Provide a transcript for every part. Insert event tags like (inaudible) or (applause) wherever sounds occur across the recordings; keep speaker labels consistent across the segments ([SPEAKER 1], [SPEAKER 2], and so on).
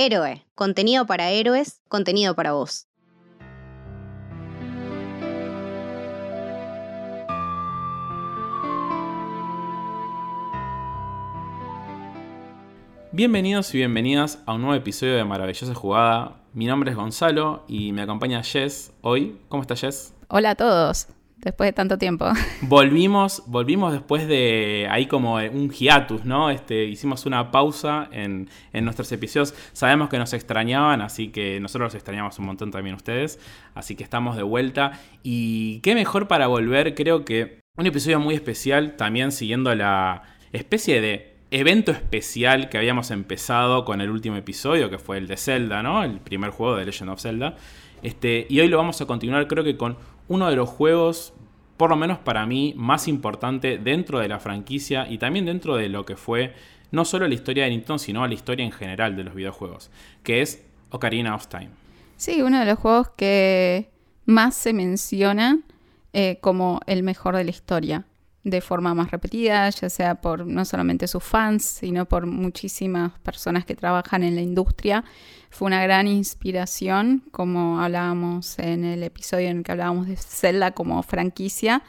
[SPEAKER 1] Héroe, contenido para héroes, contenido para vos.
[SPEAKER 2] Bienvenidos y bienvenidas a un nuevo episodio de Maravillosa Jugada. Mi nombre es Gonzalo y me acompaña Jess hoy. ¿Cómo está Jess?
[SPEAKER 3] Hola a todos, después de tanto tiempo. (laughs)
[SPEAKER 2] Volvimos, volvimos después de ahí como un hiatus, ¿no? Este, hicimos una pausa en, en nuestros episodios. Sabemos que nos extrañaban, así que nosotros los extrañamos un montón también ustedes. Así que estamos de vuelta. Y qué mejor para volver, creo que un episodio muy especial, también siguiendo la especie de evento especial que habíamos empezado con el último episodio, que fue el de Zelda, ¿no? El primer juego de Legend of Zelda. Este, y hoy lo vamos a continuar, creo que con uno de los juegos, por lo menos para mí, más importante dentro de la franquicia y también dentro de lo que fue no solo la historia de Nintendo, sino la historia en general de los videojuegos, que es Ocarina of Time.
[SPEAKER 3] Sí, uno de los juegos que más se menciona eh, como el mejor de la historia de forma más repetida, ya sea por no solamente sus fans, sino por muchísimas personas que trabajan en la industria. Fue una gran inspiración, como hablábamos en el episodio en el que hablábamos de Zelda como franquicia.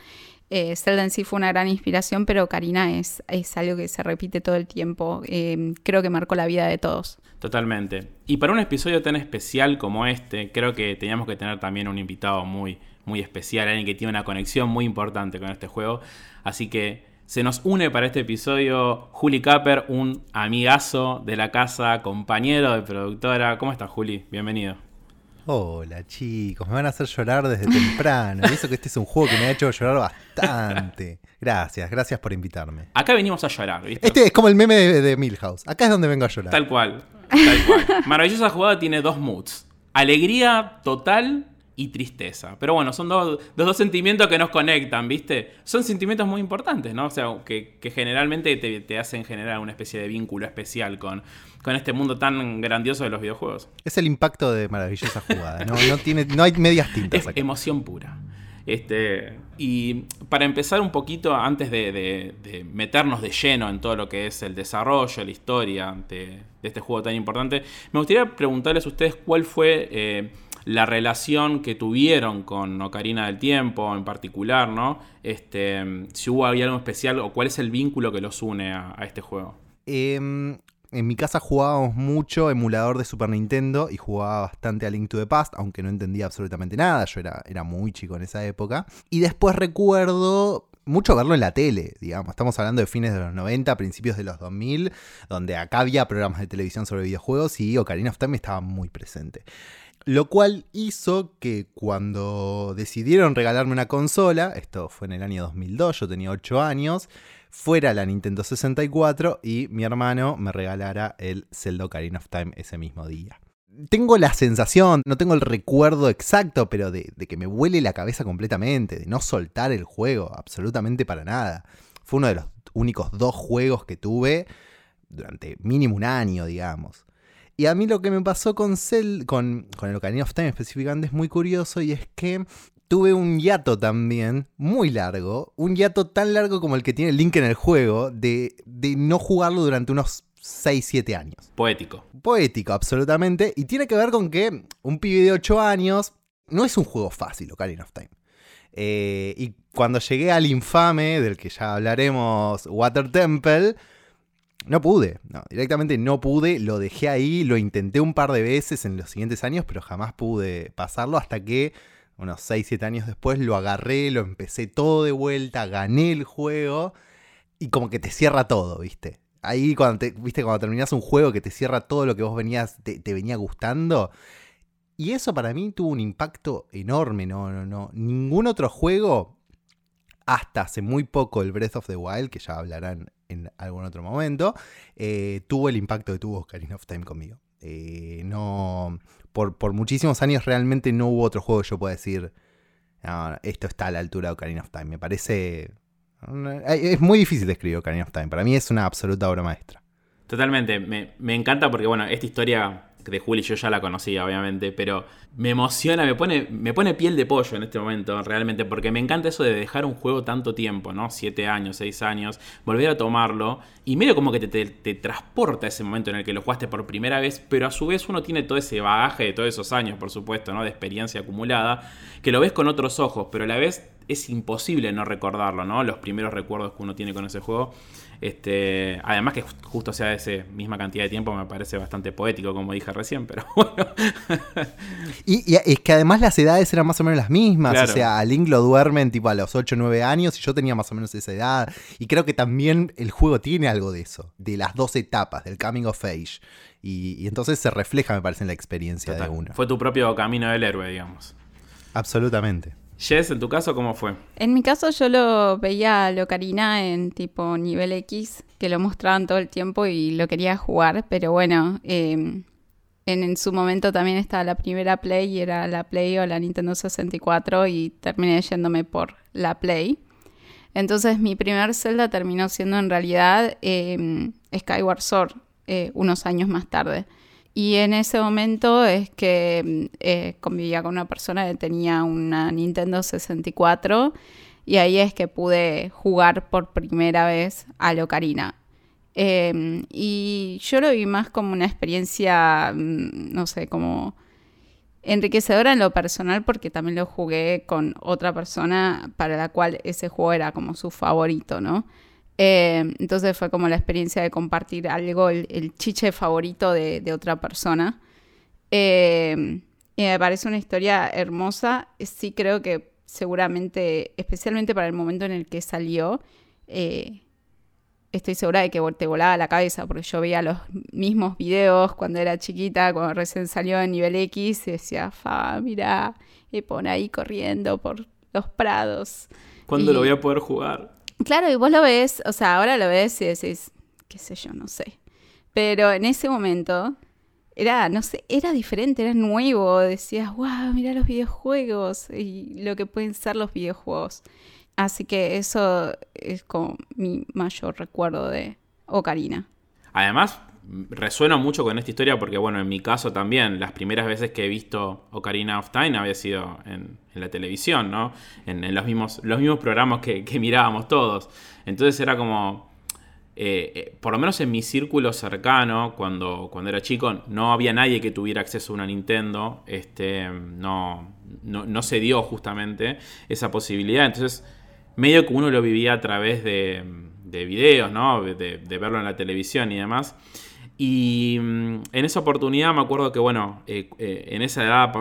[SPEAKER 3] Eh, Zelda en sí fue una gran inspiración, pero Karina es, es algo que se repite todo el tiempo. Eh, creo que marcó la vida de todos.
[SPEAKER 2] Totalmente. Y para un episodio tan especial como este, creo que teníamos que tener también un invitado muy, muy especial, alguien que tiene una conexión muy importante con este juego. Así que se nos une para este episodio Juli Capper, un amigazo de la casa, compañero de productora. ¿Cómo estás, Juli? Bienvenido.
[SPEAKER 4] Hola chicos, me van a hacer llorar desde temprano. Y eso que este es un juego que me ha hecho llorar bastante. Gracias, gracias por invitarme.
[SPEAKER 2] Acá venimos a llorar, ¿viste?
[SPEAKER 4] Este es como el meme de, de Milhouse. Acá es donde vengo a llorar.
[SPEAKER 2] Tal cual, tal cual. Maravillosa jugada tiene dos moods. Alegría total y tristeza. Pero bueno, son dos, dos, sentimientos que nos conectan, ¿viste? Son sentimientos muy importantes, ¿no? O sea, que, que generalmente te, te, hacen generar una especie de vínculo especial con, con este mundo tan grandioso de los videojuegos.
[SPEAKER 4] Es el impacto de maravillosa jugada, ¿no? No, tiene, no hay medias tintas.
[SPEAKER 2] Es acá. emoción pura. Este, y para empezar un poquito, antes de, de, de, meternos de lleno en todo lo que es el desarrollo, la historia de, de este juego tan importante, me gustaría preguntarles a ustedes cuál fue... Eh, la relación que tuvieron con Ocarina del Tiempo en particular, ¿no? Este, si hubo algo especial o cuál es el vínculo que los une a, este juego.
[SPEAKER 4] Eh, en mi casa jugábamos mucho emulador de Super Nintendo y jugaba bastante a Link to the Past, aunque no entendía absolutamente nada, yo era, era muy chico en esa época. Y después recuerdo mucho verlo en la tele, digamos. Estamos hablando de fines de los 90, principios de los 2000, donde acá había programas de televisión sobre videojuegos y Ocarina of Time estaba muy presente. Lo cual hizo que cuando decidieron regalarme una consola, esto fue en el año 2002, yo tenía 8 años, fuera la Nintendo 64 y mi hermano me regalara el Zelda Ocarina of Time ese mismo día. Tengo la sensación, no tengo el recuerdo exacto, pero de, de, que me huele la cabeza completamente, de no soltar el juego, absolutamente para nada. Fue uno de los únicos dos juegos que tuve durante mínimo un año, digamos. Y a mí lo que me pasó con, Cell, con, con el Ocarina of Time específicamente es muy curioso y es que tuve un hiato también, muy largo, un hiato tan largo como el que tiene Link en el juego, de, de no jugarlo durante unos 6-7 años.
[SPEAKER 2] Poético.
[SPEAKER 4] Poético, absolutamente. Y tiene que ver con que un pibe de 8 años no es un juego fácil, Ocarina of Time. Eh, y cuando llegué al infame, del que ya hablaremos, Water Temple, no pude, no, directamente no pude, lo dejé ahí, lo intenté un par de veces en los siguientes años, pero jamás pude pasarlo hasta que unos 6, 7 años después lo agarré, lo empecé todo de vuelta, gané el juego y como que te cierra todo, ¿viste? Ahí cuando te, viste cuando terminas un juego que te cierra todo lo que vos venías te, te, venía gustando. Y eso para mí tuvo un impacto enorme, no no no, ningún otro juego hasta hace muy poco el Breath of the Wild, que ya hablarán en algún otro momento, eh, tuvo el impacto que tuvo Ocarina of Time conmigo. Eh, no, por, por, muchísimos años realmente no hubo otro juego que yo pueda decir, esto está a la altura de Ocarina of Time. Me parece... Es muy difícil de escribir Ocarina of Time. Para mí es una absoluta obra maestra.
[SPEAKER 2] Totalmente, me, me, encanta porque, bueno, esta historia de Juli yo ya la conocía, obviamente, pero me emociona, me pone, me pone piel de pollo en este momento, realmente, porque me encanta eso de dejar un juego tanto tiempo, ¿no? Siete años, seis años, volver a tomarlo, y medio como que te, te, te transporta ese momento en el que lo jugaste por primera vez, pero a su vez uno tiene todo ese bagaje de todos esos años, por supuesto, ¿no? De experiencia acumulada, que lo ves con otros ojos, pero a la vez es imposible no recordarlo, ¿no? Los primeros recuerdos que uno tiene con ese juego. Este, además que justo sea esa misma cantidad de tiempo me parece bastante poético, como dije recién, pero (laughs) bueno.
[SPEAKER 4] y, y, es que además las edades eran más o menos las mismas. Claro. O sea, a Link lo duermen tipo a los 8 o 9 años y yo tenía más o menos esa edad. Y creo que también el juego tiene algo de eso, de las dos etapas, del coming of age. Y, y entonces se refleja, me parece, en la experiencia
[SPEAKER 2] Total.
[SPEAKER 4] de uno.
[SPEAKER 2] Fue tu propio camino del héroe, digamos.
[SPEAKER 4] Absolutamente.
[SPEAKER 2] Jess, en tu caso, ¿cómo fue?
[SPEAKER 3] En mi caso yo lo veía a Locarina en tipo nivel X, que lo mostraban todo el tiempo y lo quería jugar, pero bueno, eh, en, en, su momento también estaba la primera Play y era la Play o la Nintendo 64 y terminé yéndome por la Play. Entonces mi primer Zelda terminó siendo en realidad eh, Skyward Sword, eh, unos años más tarde. Y en ese momento es que eh, convivía con una persona que tenía una Nintendo 64 y ahí es que pude jugar por primera vez a Locarina. Eh, y yo lo vi más como una experiencia, no sé, como enriquecedora en lo personal porque también lo jugué con otra persona para la cual ese juego era como su favorito, ¿no? Eh, entonces fue como la experiencia de compartir algo, el, el chiche favorito de, de otra persona. Eh, y me parece una historia hermosa. Sí creo que seguramente, especialmente para el momento en el que salió, eh, estoy segura de que te volaba la cabeza, porque yo veía los mismos videos cuando era chiquita, cuando recién salió en nivel X, y decía, fa, mira, y pone ahí corriendo por los prados.
[SPEAKER 2] ¿Cuándo
[SPEAKER 3] y...
[SPEAKER 2] lo voy a poder jugar?
[SPEAKER 3] Claro, y vos lo ves, o sea, ahora lo ves y decís, qué sé yo, no sé. Pero en ese momento era, no sé, era diferente, era nuevo. Decías, wow, mira los videojuegos y lo que pueden ser los videojuegos. Así que eso es como mi mayor recuerdo de Ocarina.
[SPEAKER 2] Además, resueno mucho con esta historia porque, bueno, en mi caso también, las primeras veces que he visto Ocarina of Time había sido en, la televisión, ¿no? En, los, mismos, los mismos programas que, mirábamos todos. Entonces era como, eh, eh, por lo menos en mi círculo cercano, cuando, cuando era chico, no había nadie que tuviera acceso a una Nintendo. Este, no, no, no se dio justamente esa posibilidad. Entonces, medio que uno lo vivía a través de, de videos, ¿no? De verlo en la televisión y demás. Y en esa oportunidad me acuerdo que, bueno, eh, eh, en esa edad,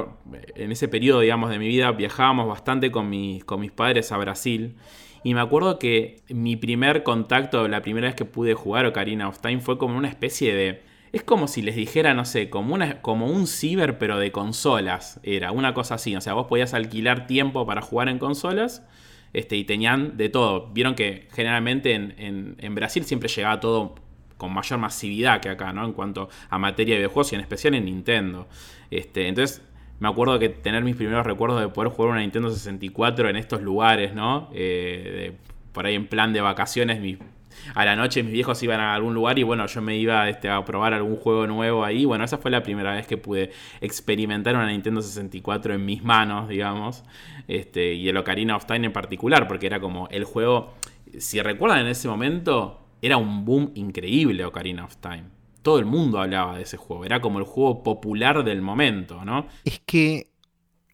[SPEAKER 2] en ese periodo, digamos, de mi vida, viajábamos bastante con mis, con mis padres a Brasil. Y me acuerdo que mi primer contacto, la primera vez que pude jugar Ocarina of Time, fue como una especie de... Es como si les dijera, no sé, como, una, como un ciber, pero de consolas. Era una cosa así. O sea, vos podías alquilar tiempo para jugar en consolas. Este, y tenían de todo. Vieron que generalmente en, en, en Brasil siempre llegaba todo con mayor masividad que acá, ¿no? En cuanto a materia de videojuegos y en especial en Nintendo. Este, entonces, me acuerdo que tener mis primeros recuerdos de poder jugar una Nintendo 64 en estos lugares, ¿no? Eh, por ahí en plan de vacaciones, a la noche mis viejos iban a algún lugar y bueno, yo me iba este, a probar algún juego nuevo ahí. Bueno, esa fue la primera vez que pude experimentar una Nintendo 64 en mis manos, digamos. Este, y el Ocarina of Time en particular, porque era como el juego... Si recuerdan en ese momento, era un boom increíble Ocarina of Time. Todo el mundo hablaba de ese juego. Era como el juego popular del momento, ¿no?
[SPEAKER 4] Es que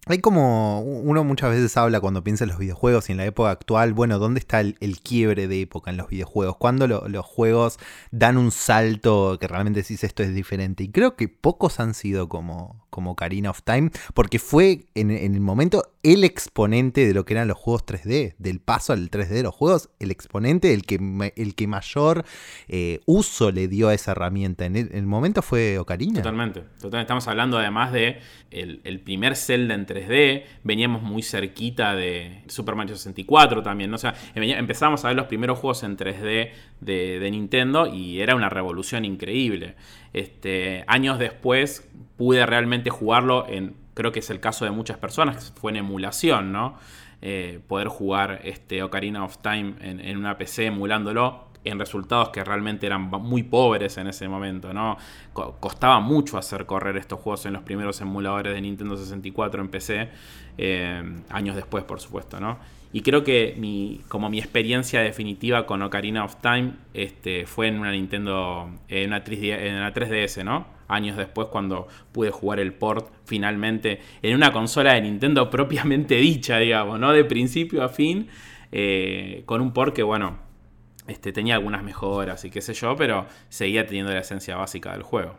[SPEAKER 4] hay como. Uno muchas veces habla cuando piensa en los videojuegos y en la época actual. Bueno, ¿dónde está el, quiebre de época en los videojuegos? ¿Cuándo lo, los juegos dan un salto que realmente decís esto es diferente? Y creo que pocos han sido como, como Ocarina of Time, porque fue en, el momento el exponente de lo que eran los juegos 3D, del paso al 3D de los juegos, el exponente, el que, el que mayor eh, uso le dio a esa herramienta. En el, en el, momento fue Ocarina.
[SPEAKER 2] Totalmente, totalmente. Estamos hablando además de el, primer Zelda en 3D, veníamos muy cerquita de Super Mario 64 también, ¿no? o sea, empezamos a ver los primeros juegos en 3D de, de Nintendo y era una revolución increíble. Este, años después pude realmente jugarlo en, creo que es el caso de muchas personas, fue en emulación, ¿no? Eh, poder jugar este Ocarina of Time en, una PC emulándolo. en resultados que realmente eran muy pobres en ese momento, ¿no? costaba mucho hacer correr estos juegos en los primeros emuladores de Nintendo 64 en PC, eh, años después, por supuesto, ¿no? Y creo que mi, como mi experiencia definitiva con Ocarina of Time este, fue en una Nintendo, en una, 3, en una 3DS, ¿no? Años después cuando pude jugar el port finalmente en una consola de Nintendo (laughs) propiamente dicha, digamos, ¿no? De principio a fin, eh, con un port que, bueno, este, tenía algunas mejoras y qué sé yo, pero seguía teniendo la esencia básica del juego.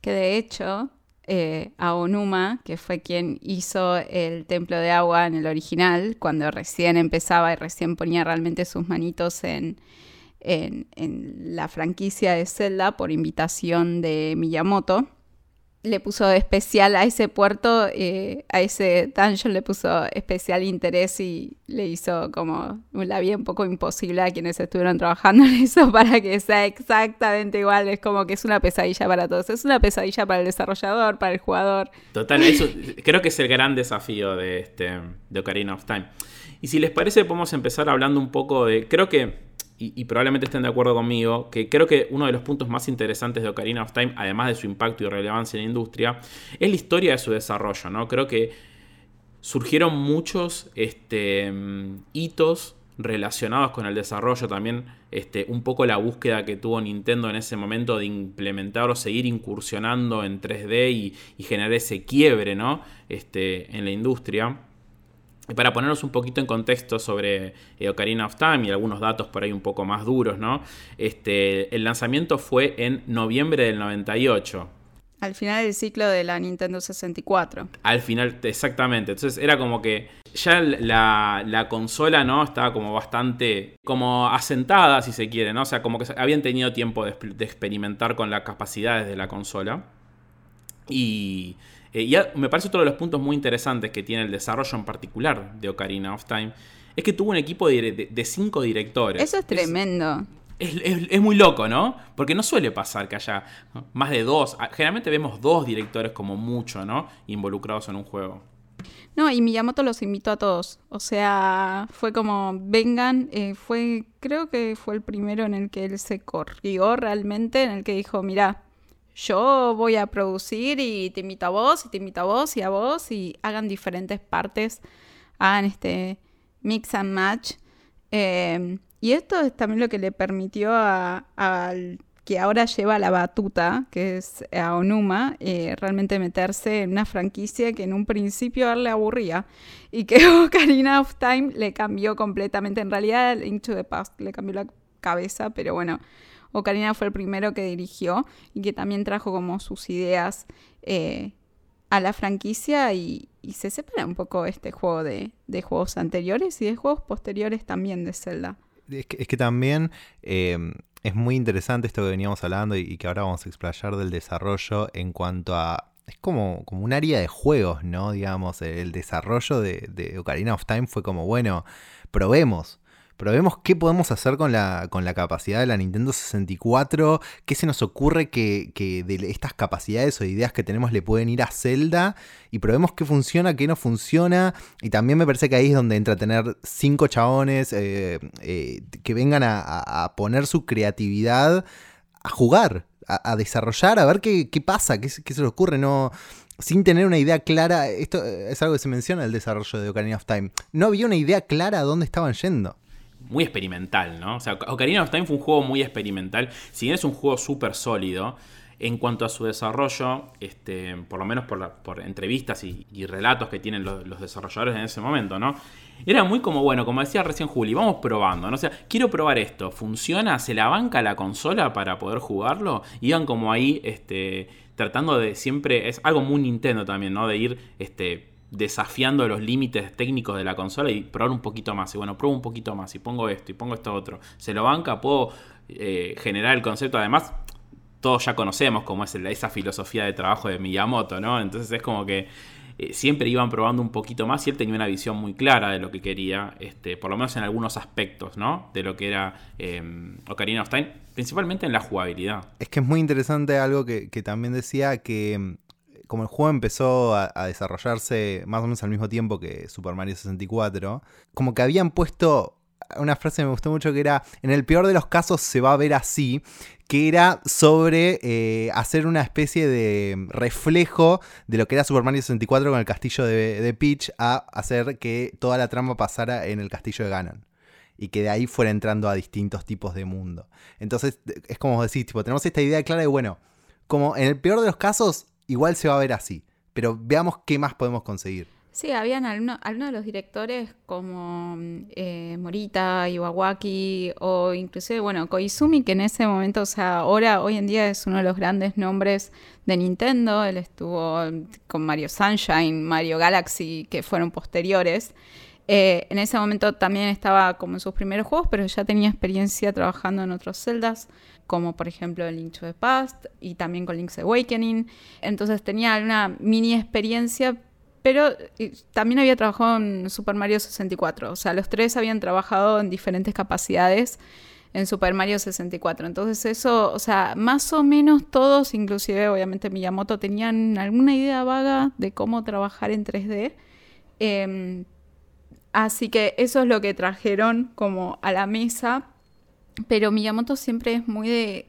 [SPEAKER 3] Que de hecho, eh, Aonuma, que fue quien hizo el templo de agua en el original, cuando recién empezaba y recién ponía realmente sus manitos en, en, en la franquicia de Zelda por invitación de Miyamoto le puso especial a ese puerto, eh, a ese dungeon le puso especial interés y le hizo como la vida un poco imposible a quienes estuvieron trabajando en (laughs) eso para que sea exactamente igual. Es como que es una pesadilla para todos. Es una pesadilla para el desarrollador, para el jugador.
[SPEAKER 2] Total, eso creo que es el gran desafío de, este, de Ocarina of Time. Y si les parece, podemos empezar hablando un poco de. Creo que y, probablemente estén de acuerdo conmigo, que creo que uno de los puntos más interesantes de Ocarina of Time, además de su impacto y relevancia en la industria, es la historia de su desarrollo, ¿no? Creo que surgieron muchos este, hitos relacionados con el desarrollo también, este, un poco la búsqueda que tuvo Nintendo en ese momento de implementar o seguir incursionando en 3D y, y generar ese quiebre ¿no? este, en la industria. Y para ponernos un poquito en contexto sobre eh, Ocarina of Time y algunos datos por ahí un poco más duros, ¿no? Este, el lanzamiento fue en noviembre del 98.
[SPEAKER 3] Al final del ciclo de la Nintendo 64.
[SPEAKER 2] Al final, exactamente. Entonces era como que ya la, consola, ¿no? Estaba como bastante como asentada, si se quiere, ¿no? O sea, como que habían tenido tiempo de, de experimentar con las capacidades de la consola. Y eh, y me parece otro de los puntos muy interesantes que tiene el desarrollo en particular de Ocarina of Time, es que tuvo un equipo de, cinco directores.
[SPEAKER 3] Eso es tremendo.
[SPEAKER 2] Es, muy loco, ¿no? Porque no suele pasar que haya más de dos. Ah, generalmente vemos dos directores como mucho, ¿no? Involucrados en un juego.
[SPEAKER 3] No, y Miyamoto los invitó a todos. O sea, fue como, vengan, eh, fue, creo que fue el primero en el que él se corrió realmente, en el que dijo, mira, yo voy a producir y te invito a vos, y te invito a vos y a vos, y hagan diferentes partes, hagan este mix and match. Em, y esto es también lo que le permitió al que ahora lleva la batuta, que es a Onuma, eh, realmente meterse en una franquicia que en un principio a él le aburría y que (laughs) Ocarina of Time le cambió completamente. En realidad, Into the Past le cambió la cabeza, pero bueno, Ocarina fue el primero que dirigió y que también trajo como sus ideas eh, a la franquicia y, se separa un poco este juego de, juegos anteriores y de juegos posteriores también de Zelda.
[SPEAKER 4] Es que, también eh, es muy interesante esto que veníamos hablando y, que ahora vamos a explayar del desarrollo en cuanto a es como, como un área de juegos, ¿no? Digamos, el desarrollo de, de, Ocarina of Time fue como, bueno, probemos probemos qué podemos hacer con la, con la capacidad de la Nintendo 64, qué se nos ocurre que, de estas capacidades o ideas que tenemos le pueden ir a Zelda y probemos qué funciona, qué no funciona. Y también me parece que ahí es donde entra tener cinco chabones eh, eh, que vengan a, poner su creatividad a jugar, a, desarrollar, a ver qué, pasa, qué, qué se les ocurre, no sin tener una idea clara, esto es algo que se menciona en el desarrollo de Ocarina of Time, no había una idea clara a dónde estaban yendo
[SPEAKER 2] muy experimental, ¿no? O sea, Ocarina of Time fue un juego muy experimental. Si bien es un juego súper sólido, en cuanto a su desarrollo, este, por lo menos por, por entrevistas y, relatos que tienen los, desarrolladores en ese momento, ¿no? Era muy como, bueno, como decía recién Juli, vamos probando, ¿no? O sea, quiero probar esto, ¿funciona? ¿Se la banca la consola para poder jugarlo? Iban como ahí, este, tratando de siempre, es algo muy Nintendo también, ¿no? De ir, este, desafiando los límites técnicos de la consola y probar un poquito más. Y bueno, pruebo un poquito más y pongo esto y pongo esto otro. Se lo banca, puedo eh, generar el concepto. Además, todos ya conocemos cómo es esa filosofía de trabajo de Miyamoto, ¿no? Entonces es como que eh, siempre iban probando un poquito más y él tenía una visión muy clara de lo que quería, este, por lo menos en algunos aspectos, ¿no? De lo que era eh, Ocarina of Time, principalmente en la jugabilidad.
[SPEAKER 4] Es que es muy interesante algo que también decía que como el juego empezó a, desarrollarse más o menos al mismo tiempo que Super Mario 64, como que habían puesto una frase que me gustó mucho que era, en el peor de los casos se va a ver así, que era sobre eh, hacer una especie de reflejo de lo que era Super Mario 64 con el castillo de, Peach a hacer que toda la trama pasara en el castillo de Ganon y que de ahí fuera entrando a distintos tipos de mundo. Entonces, es como decís, tipo, tenemos esta idea clara de, bueno, como en el peor de los casos, igual se va a ver así, pero veamos qué más podemos conseguir.
[SPEAKER 3] Sí, habían algunos de los directores como eh, Morita, Iwawaki o inclusive, bueno, Koizumi, que en ese momento, o sea, ahora, hoy en día es uno de los grandes nombres de Nintendo. Él estuvo con Mario Sunshine, Mario Galaxy, que fueron posteriores. Eh, en ese momento también estaba como en sus primeros juegos, pero ya tenía experiencia trabajando en otros celdas, como por ejemplo Link to the Past y también con Link's Awakening. Entonces tenía una mini experiencia, pero también había trabajado en Super Mario 64. O sea, los tres habían trabajado en diferentes capacidades en Super Mario 64. Entonces eso, o sea, más o menos todos, inclusive obviamente Miyamoto, tenían alguna idea vaga de cómo trabajar en 3D. Así que eso es lo que trajeron como a la mesa. Pero Miyamoto siempre es muy de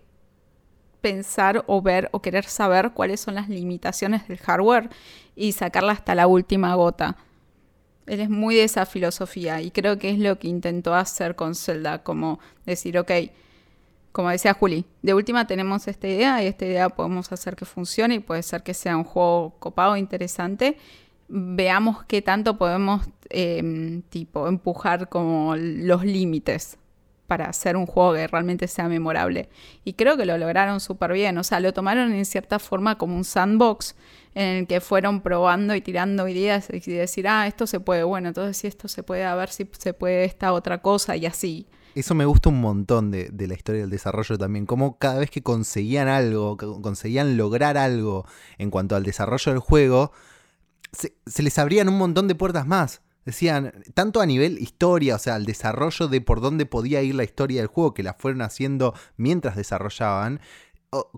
[SPEAKER 3] pensar o ver o querer saber cuáles son las limitaciones del hardware y sacarla hasta la última gota. Él es muy de esa filosofía y creo que es lo que intentó hacer con Zelda, como decir, ok, como decía Juli, de última tenemos esta idea y esta idea podemos hacer que funcione y puede ser que sea un juego copado, interesante veamos qué tanto podemos em, tipo empujar como los límites para hacer un juego que realmente sea memorable. Y creo que lo lograron súper bien. O sea, lo tomaron en cierta forma como un sandbox en el que fueron probando y tirando ideas y decir, ah, esto se puede, bueno, entonces si esto se puede, a ver si se puede esta otra cosa y así.
[SPEAKER 4] Eso me gusta un montón de, de, la historia del desarrollo también, como cada vez que conseguían algo, conseguían lograr algo en cuanto al desarrollo del juego, se, les abrían un montón de puertas más. Decían, tanto a nivel historia, o sea, el desarrollo de por dónde podía ir la historia del juego, que la fueron haciendo mientras desarrollaban,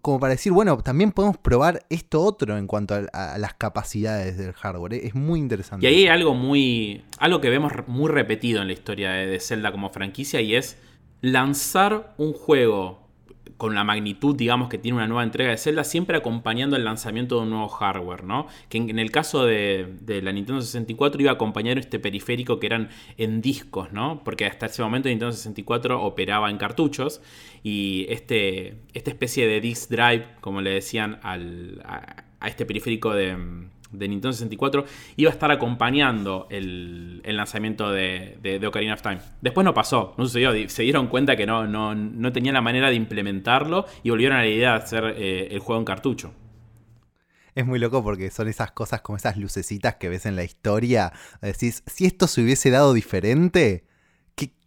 [SPEAKER 4] como para decir, bueno, también podemos probar esto otro en cuanto a, las capacidades del hardware. ¿eh? Es muy interesante.
[SPEAKER 2] Y ahí hay algo muy. algo que vemos muy repetido en la historia de Zelda como franquicia y es lanzar un juego con la magnitud, digamos, que tiene una nueva entrega de Zelda, siempre acompañando el lanzamiento de un nuevo hardware, ¿no? Que en, el caso de, la Nintendo 64 iba a acompañar este periférico que eran en discos, ¿no? Porque hasta ese momento Nintendo 64 operaba en cartuchos y este, esta especie de disc drive, como le decían al, a este periférico de de Nintendo 64 iba a estar acompañando el, lanzamiento de, de, Ocarina of Time. Después no pasó, no sucedió, se dieron cuenta que no, no, no tenían la manera de implementarlo y volvieron a la idea de hacer eh, el juego en cartucho.
[SPEAKER 4] Es muy loco porque son esas cosas como esas lucecitas que ves en la historia. Decís, si esto se hubiese dado diferente,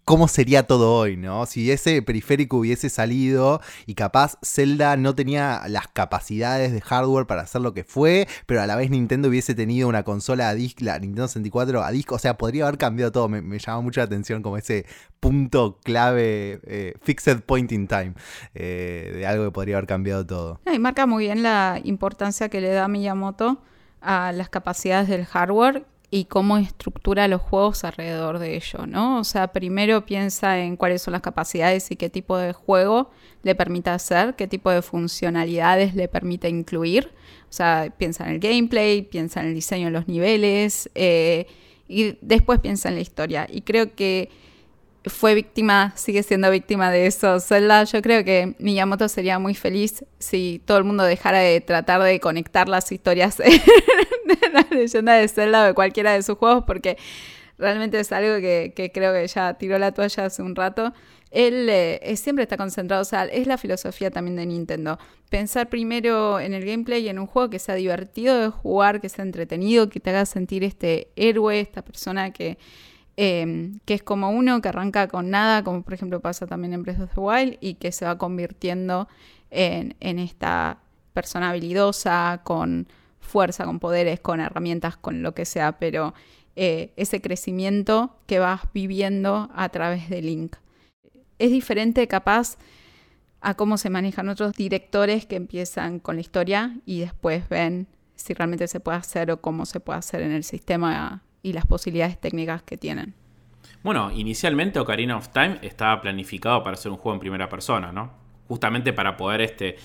[SPEAKER 4] cómo sería todo hoy, ¿no? Si ese periférico hubiese salido y capaz Zelda no tenía las capacidades de hardware para hacer lo que fue, pero a la vez Nintendo hubiese tenido una consola a disc, la Nintendo 64 a disco, o sea, podría haber cambiado todo. Me, llama mucho la atención como ese punto clave, eh, fixed point in time, eh, de algo que podría haber cambiado todo.
[SPEAKER 3] Y marca muy bien la importancia que le da Miyamoto a las capacidades del hardware y cómo estructura los juegos alrededor de ello, ¿no? O sea, primero piensa en cuáles son las capacidades y qué tipo de juego le permite hacer, qué tipo de funcionalidades le permite incluir. O sea, piensa en el gameplay, piensa en el diseño de los niveles eh, y después piensa en la historia. Y creo que fue víctima, sigue siendo víctima de eso. Zelda, yo creo que Miyamoto sería muy feliz si todo el mundo dejara de tratar de conectar las historias (laughs) de la leyenda de Zelda o de cualquiera de sus juegos, porque realmente es algo que, creo que ya tiró la toalla hace un rato. Él eh, siempre está concentrado, o sea, es la filosofía también de Nintendo. Pensar primero en el gameplay y en un juego que sea divertido de jugar, que sea entretenido, que te haga sentir este héroe, esta persona que Em, que es como uno que arranca con nada, como por ejemplo pasa también en Breath of the Wild, y que se va convirtiendo en, esta persona habilidosa, con fuerza, con poderes, con herramientas, con lo que sea, pero eh, ese crecimiento que vas viviendo a través de Link. Es diferente capaz a cómo se manejan otros directores que empiezan con la historia y después ven si realmente se puede hacer o cómo se puede hacer en el sistema y las posibilidades técnicas que tienen.
[SPEAKER 2] Bueno, inicialmente Ocarina of Time estaba planificado para ser un juego en primera persona, ¿no? Justamente para poder este,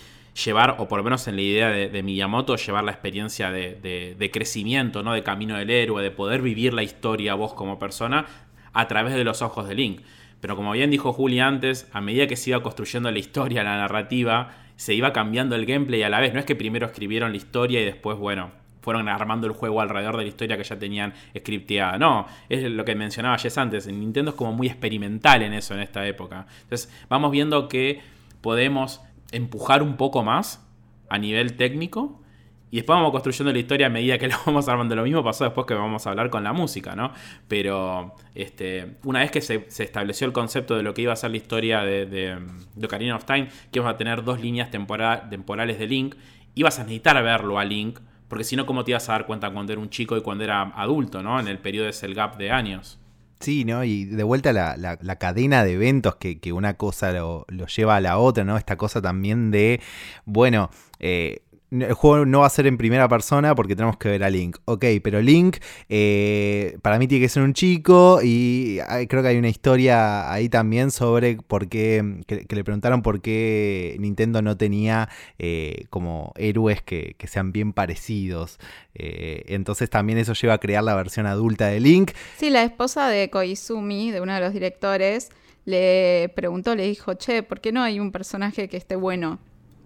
[SPEAKER 2] llevar, o por lo menos en la idea de, Miyamoto, llevar la experiencia de, de, crecimiento, ¿no? De camino del héroe, de poder vivir la historia vos como persona a través de los ojos de Link. Pero como bien dijo Juli antes, a medida que se iba construyendo la historia, la narrativa, se iba cambiando el gameplay a la vez. No es que primero escribieron la historia y después, bueno, fueron armando el juego alrededor de la historia que ya tenían scripteada. No, es lo que mencionaba Jess antes. Nintendo es como muy experimental en eso en esta época. Entonces, vamos viendo que podemos empujar un poco más a nivel técnico y después vamos construyendo la historia a medida que (laughs) lo vamos armando. Lo mismo pasó después que vamos a hablar con la música, ¿no? Pero este, una vez que se, estableció el concepto de lo que iba a ser la historia de, de, Ocarina of Time, que íbamos a tener dos líneas temporales de Link, ibas a necesitar verlo a Link, porque si no, ¿cómo te ibas a dar cuenta cuando era un chico y cuando era adulto, ¿no? En el periodo de el gap de años.
[SPEAKER 4] Sí, ¿no? Y de vuelta la, la, cadena de eventos que, que una cosa lo, lo, lleva a la otra, ¿no? Esta cosa también de, bueno, eh, el juego no va a ser en primera persona porque tenemos que ver a Link. Ok, pero Link eh, para mí tiene que ser un chico y creo que hay una historia ahí también sobre por qué, que, le preguntaron por qué Nintendo no tenía eh, como héroes que, sean bien parecidos. Eh, entonces también eso lleva a crear la versión adulta de Link.
[SPEAKER 3] Sí, la esposa de Koizumi, de uno de los directores, le preguntó, le dijo, che, ¿por qué no hay un personaje que esté bueno?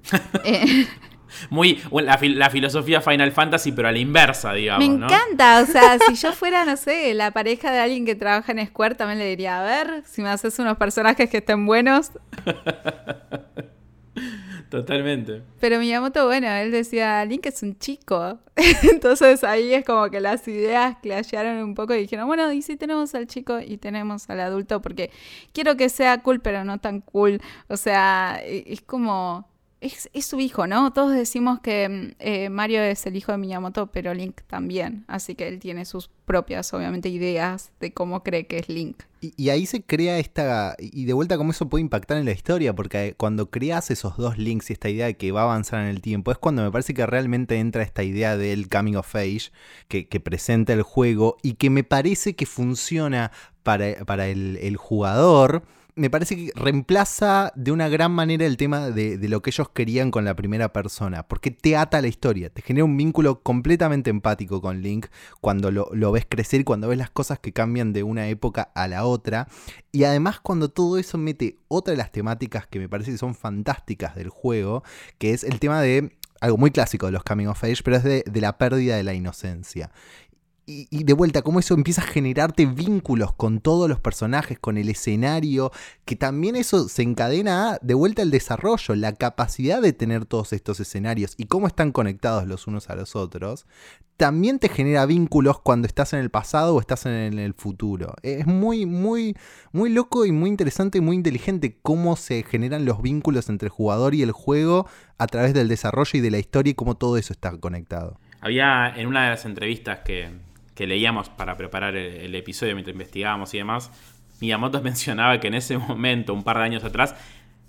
[SPEAKER 3] (laughs)
[SPEAKER 2] Muy la, filosofía Final Fantasy, pero a la inversa, digamos.
[SPEAKER 3] Me encanta, o sea, (laughs) si yo fuera, no sé, la pareja de alguien que trabaja en Square, también le diría, a ver, si me haces unos personajes que estén buenos. (laughs)
[SPEAKER 2] Totalmente.
[SPEAKER 3] Pero Miyamoto, bueno, él decía, Link es un chico. (laughs) Entonces ahí es como que las ideas clashearon un poco y dijeron, bueno, y si tenemos al chico y tenemos al adulto, porque quiero que sea cool, pero no tan cool. O sea, e, es como es, su hijo, ¿no? Todos decimos que mm, eh, Mario es el hijo de Miyamoto, pero Link también. Así que él tiene sus propias, obviamente, ideas de cómo cree que es Link.
[SPEAKER 4] Y, ahí se crea esta. Y de vuelta, cómo eso puede impactar en la historia, porque cuando creas esos dos links y esta idea de que va a avanzar en el tiempo, es cuando me parece que realmente entra esta idea del coming of age que, presenta el juego y que me parece que funciona para, para el, el jugador me parece que reemplaza de una gran manera el tema de, lo que ellos querían con la primera persona, porque te ata la historia, te genera un vínculo completamente empático con Link cuando lo, ves crecer, cuando ves las cosas que cambian de una época a la otra, y además cuando todo eso mete otra de las temáticas que me parece que son fantásticas del juego, que es el tema de algo muy clásico de los Coming of Age, pero es de, la pérdida de la inocencia y, de vuelta, cómo eso empieza a generarte vínculos con todos los personajes, con el escenario, que también eso se encadena de vuelta al desarrollo, la capacidad de tener todos estos escenarios y cómo están conectados los unos a los otros, también te genera vínculos cuando estás en el pasado o estás en el futuro. Es muy, muy, muy loco y muy interesante y muy inteligente cómo se generan los vínculos entre el jugador y el juego a través del desarrollo y de la historia y cómo todo eso está conectado.
[SPEAKER 2] Había en una de las entrevistas que, que leíamos para preparar el, episodio mientras investigábamos y demás, Miyamoto (laughs) mencionaba que en ese momento, un par de años atrás,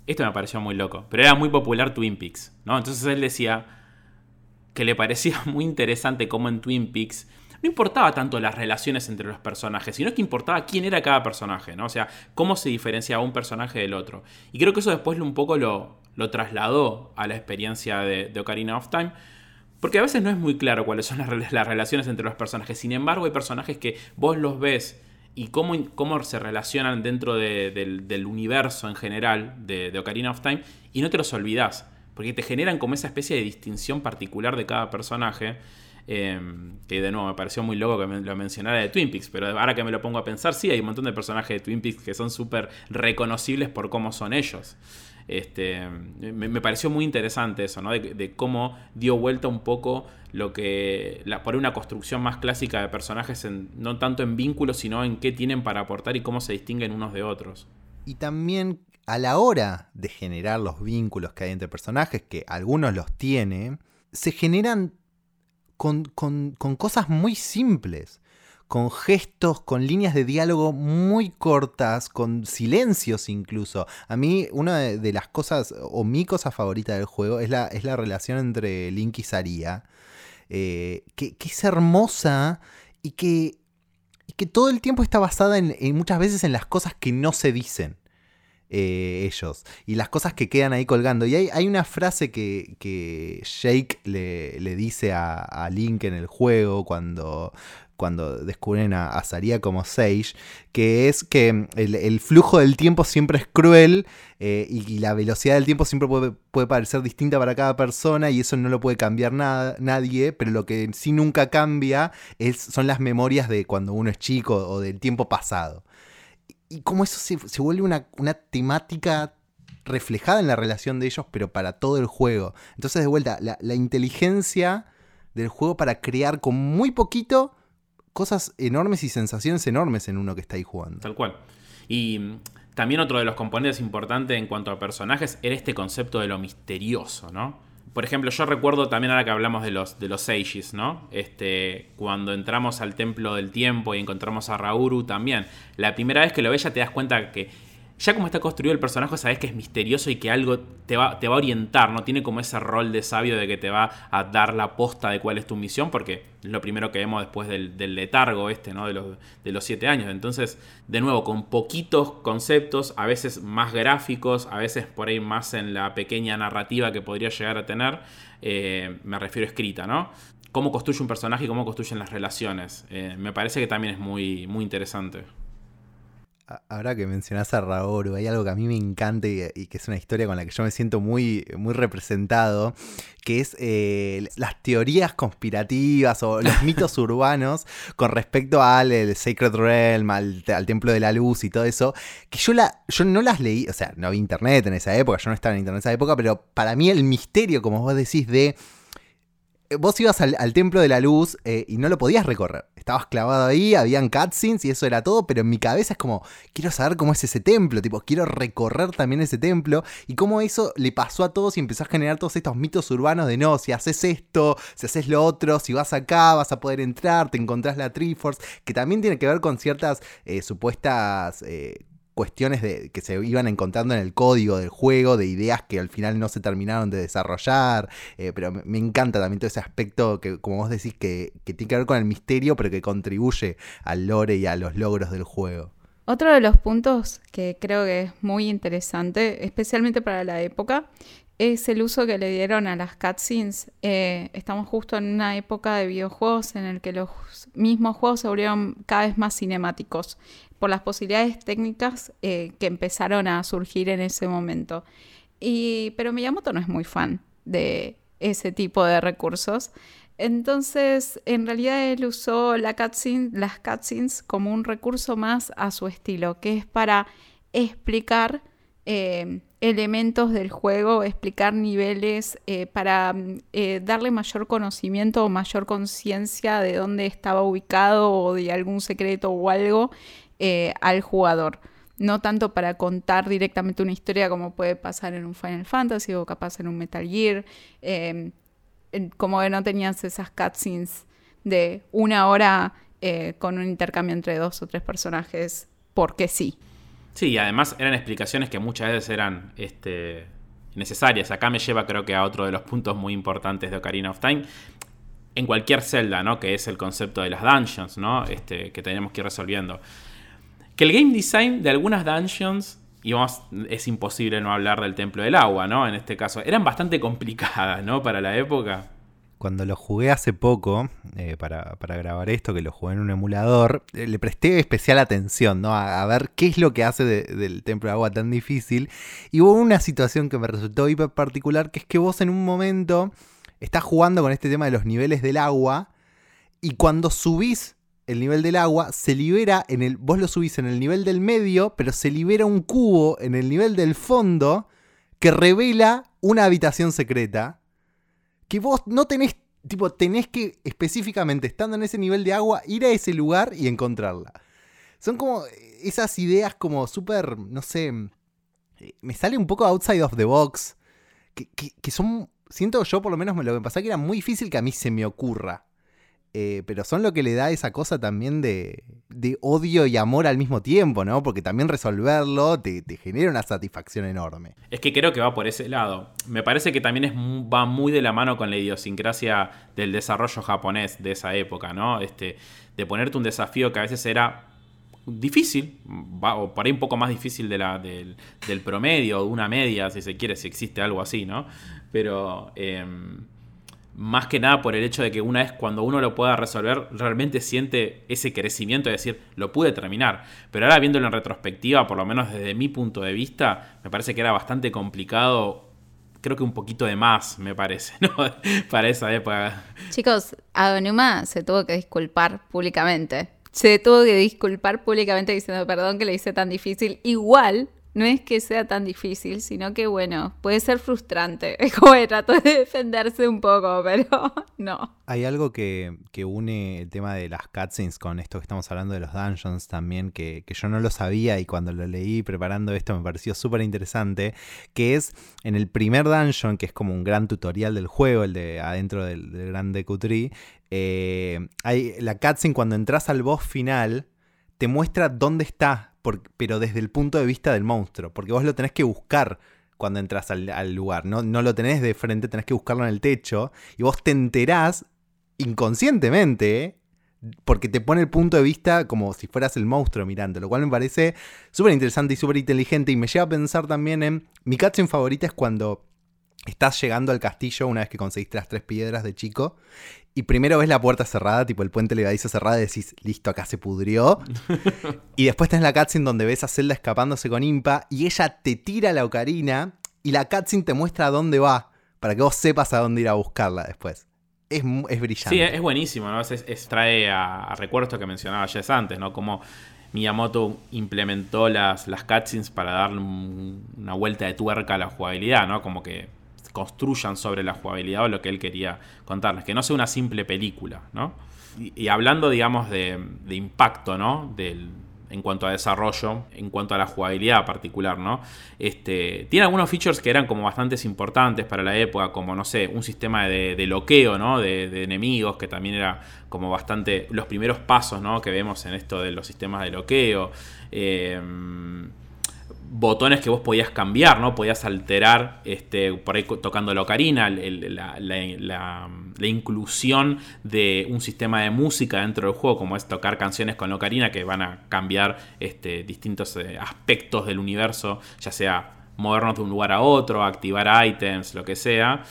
[SPEAKER 2] esto me pareció muy loco, pero era muy popular Twin Peaks, ¿no? Entonces él decía que le parecía (laughs) muy interesante cómo en Twin Peaks no importaba tanto las relaciones entre los personajes, sino que importaba quién era cada personaje, ¿no? O sea, cómo se diferenciaba un personaje del otro. Y creo que eso después un poco lo, trasladó a la experiencia de, de Ocarina of Time, porque a veces no es muy claro cuáles son las, relaciones entre los personajes. Sin embargo, hay personajes que vos los ves y cómo, cómo se relacionan dentro del, universo en general de, Ocarina of Time y no te los olvidás. Porque te generan como esa especie de distinción particular de cada personaje. Em, que de nuevo me pareció muy loco que me lo mencionara de Twin Peaks, pero ahora que me lo pongo a pensar, sí, hay un montón de personajes de Twin Peaks que son súper reconocibles por cómo son ellos. Este, me, pareció muy interesante eso, ¿no? De, cómo dio vuelta un poco lo que. La, por una construcción más clásica de personajes, no tanto en vínculos, sino en qué tienen para aportar y cómo se distinguen unos de otros.
[SPEAKER 4] Y también a la hora de generar los vínculos que hay entre personajes, que algunos los tiene, se generan con, con cosas muy simples con gestos, con líneas de diálogo muy cortas, con silencios incluso. A mí una de, las cosas, o mi cosa favorita del juego, es la, es la relación entre Link y Saria, eh, que, es hermosa y que, y que todo el tiempo está basada en, en muchas veces en las cosas que no se dicen. eh, ellos y las cosas que quedan ahí colgando. Y hay, hay una frase que, que Jake le, le dice a, a Link en el juego cuando, cuando descubren a, a como Sage, que es que el, el flujo del tiempo siempre es cruel eh, y, la velocidad del tiempo siempre puede, parecer distinta para cada persona y eso no lo puede cambiar nada, nadie, pero lo que sí nunca cambia es, son las memorias de cuando uno es chico o del tiempo pasado. Y, y cómo eso se, se vuelve una, una temática reflejada en la relación de ellos, pero para todo el juego. Entonces, de vuelta, la inteligencia del juego para crear con muy poquito cosas enormes y sensaciones enormes en uno que está ahí jugando.
[SPEAKER 2] Tal cual. Y mm, también otro de los componentes importantes en cuanto a personajes era este concepto de lo misterioso, ¿no? Por ejemplo, yo recuerdo también ahora que hablamos de los, de los Sages, ¿no? Este, cuando entramos al Templo del Tiempo y encontramos a Rauru también. La primera vez que lo ves ya te das cuenta que ya como está construido el personaje sabes que es misterioso y que algo te va, te va a orientar, no tiene como ese rol de sabio de que te va a dar la posta de cuál es tu misión, porque es lo primero que vemos después del, del letargo este, ¿no? De los, de los siete años. Entonces, de nuevo, con poquitos conceptos, a veces más gráficos, a veces por ahí más en la pequeña narrativa que podría llegar a tener, eh, me refiero a escrita, ¿no? Cómo construye un personaje y cómo construyen las relaciones. Eh, me parece que también es muy, muy interesante.
[SPEAKER 4] Ahora que mencionás a Raoru, hay algo que a mí me encanta y, y, que es una historia con la que yo me siento muy, muy representado, que es eh, las teorías conspirativas o los (laughs) mitos urbanos con respecto al el Sacred Realm, al, al, Templo de la Luz y todo eso, que yo, la, yo no las leí, o sea, no había internet en esa época, yo no estaba en internet en esa época, pero para mí el misterio, como vos decís, de vos ibas al, Templo de la Luz eh, y no lo podías recorrer. Estabas clavado ahí, habían cutscenes y eso era todo, pero en mi cabeza es como, quiero saber cómo es ese templo, tipo, quiero recorrer también ese templo y cómo eso le pasó a todos y empezó a generar todos estos mitos urbanos de no, si haces esto, si haces lo otro, si vas acá, vas a poder entrar, te encontrás la Triforce, que también tiene que ver con ciertas eh, supuestas... Eh, cuestiones de, que se iban encontrando en el código del juego, de ideas que al final no se terminaron de desarrollar, eh, pero me, encanta también todo ese aspecto que, como vos decís, que, tiene que ver con el misterio, pero que contribuye al lore y a los logros del juego.
[SPEAKER 3] Otro de los puntos que creo que es muy interesante, especialmente para la época, es el uso que le dieron a las cutscenes. Eh, estamos justo en una época de videojuegos en el que los mismos juegos se volvieron cada vez más cinemáticos por las posibilidades técnicas eh, que empezaron a surgir en ese momento. Y, pero Miyamoto no es muy fan de ese tipo de recursos. Entonces, en realidad él usó las cutscenes como un recurso más a su estilo, que es para explicar eh, elementos del juego, explicar niveles, eh, para eh, darle mayor conocimiento o mayor conciencia de dónde estaba ubicado o de algún secreto o algo eh, al jugador. No tanto para contar directamente una historia como puede pasar en un Final Fantasy o capaz en un Metal Gear. Eh, como que no tenías esas cutscenes de una hora con un intercambio entre dos o tres personajes porque sí.
[SPEAKER 2] Sí, y además eran explicaciones que muchas veces eran este, necesarias. Acá me lleva creo que a otro de los puntos muy importantes de Ocarina of Time. En cualquier celda, ¿no? Que es el concepto de las dungeons, ¿no? Este, que tenemos que ir resolviendo. Que el game design de algunas dungeons, y vamos, es imposible no hablar del Templo del Agua, ¿no? En este caso, eran bastante complicadas, ¿no? Para la época.
[SPEAKER 4] Cuando lo jugué hace poco, eh, para, para, grabar esto, que lo jugué en un emulador, eh, le presté especial atención, ¿no? A, ver qué es lo que hace de, del Templo del Agua tan difícil. Y hubo una situación que me resultó hiper particular, que es que vos en un momento estás jugando con este tema de los niveles del agua, y cuando subís el nivel del agua, se libera en el. Vos lo subís en el nivel del medio, pero se libera un cubo en el nivel del fondo que revela una habitación secreta. Que vos no tenés. Tipo, tenés que específicamente, estando en ese nivel de agua, ir a ese lugar y encontrarla. Son como esas ideas como súper. No sé. Me sale un poco outside of the box. Que, que, son. Siento yo, por lo menos, lo que me pasa que era muy difícil que a mí se me ocurra eh, pero son lo que le da esa cosa también de, de odio y amor al mismo tiempo, ¿no? Porque también resolverlo te, te genera una satisfacción enorme.
[SPEAKER 2] Es que creo que va por ese lado. Me parece que también es, va muy de la mano con la idiosincrasia del desarrollo japonés de esa época, ¿no? Este, de ponerte un desafío que a veces era difícil, o por ahí un poco más difícil de la, del, del promedio, de una media, si se quiere, si existe algo así, ¿no? Pero em, más que nada por el hecho de que una vez cuando uno lo pueda resolver, realmente siente ese crecimiento de decir, lo pude terminar. Pero ahora viéndolo en retrospectiva, por lo menos desde mi punto de vista, me parece que era bastante complicado. Creo que un poquito de más, me parece, (laughs) ¿no? Para esa época.
[SPEAKER 3] Chicos, Aonuma se tuvo que disculpar públicamente. Se tuvo que disculpar públicamente diciendo perdón que le hice tan difícil. Igual, no es que sea tan difícil, sino que bueno, puede ser frustrante. (laughs) Es como que trató de defenderse un poco, pero (laughs) no.
[SPEAKER 4] Hay algo que, que une el tema de las cutscenes con esto que estamos hablando de los dungeons también, que, que yo no lo sabía y cuando lo leí preparando esto me pareció súper interesante, que es en el primer dungeon, que es como un gran tutorial del juego, el de adentro del, del Gran Deku Tree, eh, hay la cutscene cuando entras al boss final, te muestra dónde está, pero desde el punto de vista del monstruo, porque vos lo tenés que buscar cuando entras al, lugar, no, no lo tenés de frente, tenés que buscarlo en el techo, y vos te enterás inconscientemente, porque te pone el punto de vista como si fueras el monstruo mirando, lo cual me parece súper interesante y súper inteligente, y me lleva a pensar también en, mi cutscene favorita es cuando estás llegando al castillo una vez que conseguiste las tres piedras de chico, y primero ves la puerta cerrada, tipo el puente levadizo cerrado, y decís, listo, acá se pudrió. (laughs) y después tenés la cutscene donde ves a Zelda escapándose con Impa, y ella te tira la ocarina, y la cutscene te muestra a dónde va, para que vos sepas a dónde ir a buscarla después. Es, es brillante.
[SPEAKER 2] Sí, es buenísimo, ¿no? Es, es- trae a, a recuerdo esto que mencionaba Jess antes, ¿no? Como Miyamoto implementó las, las cutscenes para darle un- una vuelta de tuerca a la jugabilidad, ¿no? Como que construyan sobre la jugabilidad o lo que él quería contarles, que no sea una simple película, ¿no? Y, hablando, digamos, de, impacto, ¿no? Del, en cuanto a desarrollo, en cuanto a la jugabilidad particular, ¿no? Este, tiene algunos features que eran como bastante importantes para la época, como, no sé, un sistema de, de loqueo, ¿no? De, de enemigos, que también era como bastante los primeros pasos, ¿no? Que vemos en esto de los sistemas de loqueo. Eh, botones que vos podías cambiar, ¿no? Podías alterar, este, por ahí tocando la ocarina, la, inclusión de un sistema de música dentro del juego, como es tocar canciones con la ocarina, que van a cambiar este, distintos eh, aspectos del universo, ya sea movernos de un lugar a otro, activar ítems, lo que sea.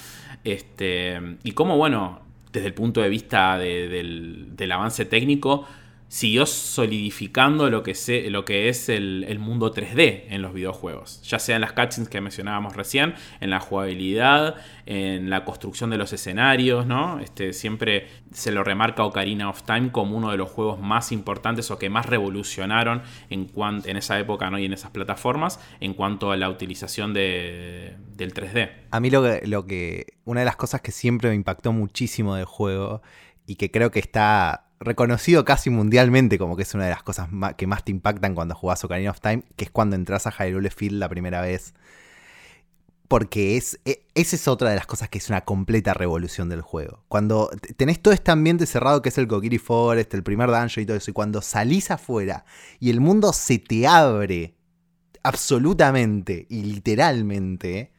[SPEAKER 2] Este, y cómo, bueno, desde el punto de vista de- del, del avance técnico, siguió solidificando lo que, lo que es el, el mundo 3D en los videojuegos. Ya sea en las cutscenes que mencionábamos recién, en la jugabilidad, en la construcción de los escenarios, ¿no? Este, siempre se lo remarca Ocarina of Time como uno de los juegos más importantes o que más revolucionaron en, cuan- en esa época ¿no? y en esas plataformas en cuanto a la utilización de- del 3D.
[SPEAKER 4] A mí lo que, lo que. Una de las cosas que siempre me impactó muchísimo del juego y que creo que está reconocido casi mundialmente como que es una de las cosas que más te impactan cuando jugás Ocarina of Time, que es cuando entras a Hyrule Field la primera vez. Porque es, e- esa es otra de las cosas que es una completa revolución del juego. Cuando tenés todo este ambiente cerrado que es el Kokiri Forest, el primer dungeon y todo eso, y cuando salís afuera y el mundo se te abre absolutamente y literalmente,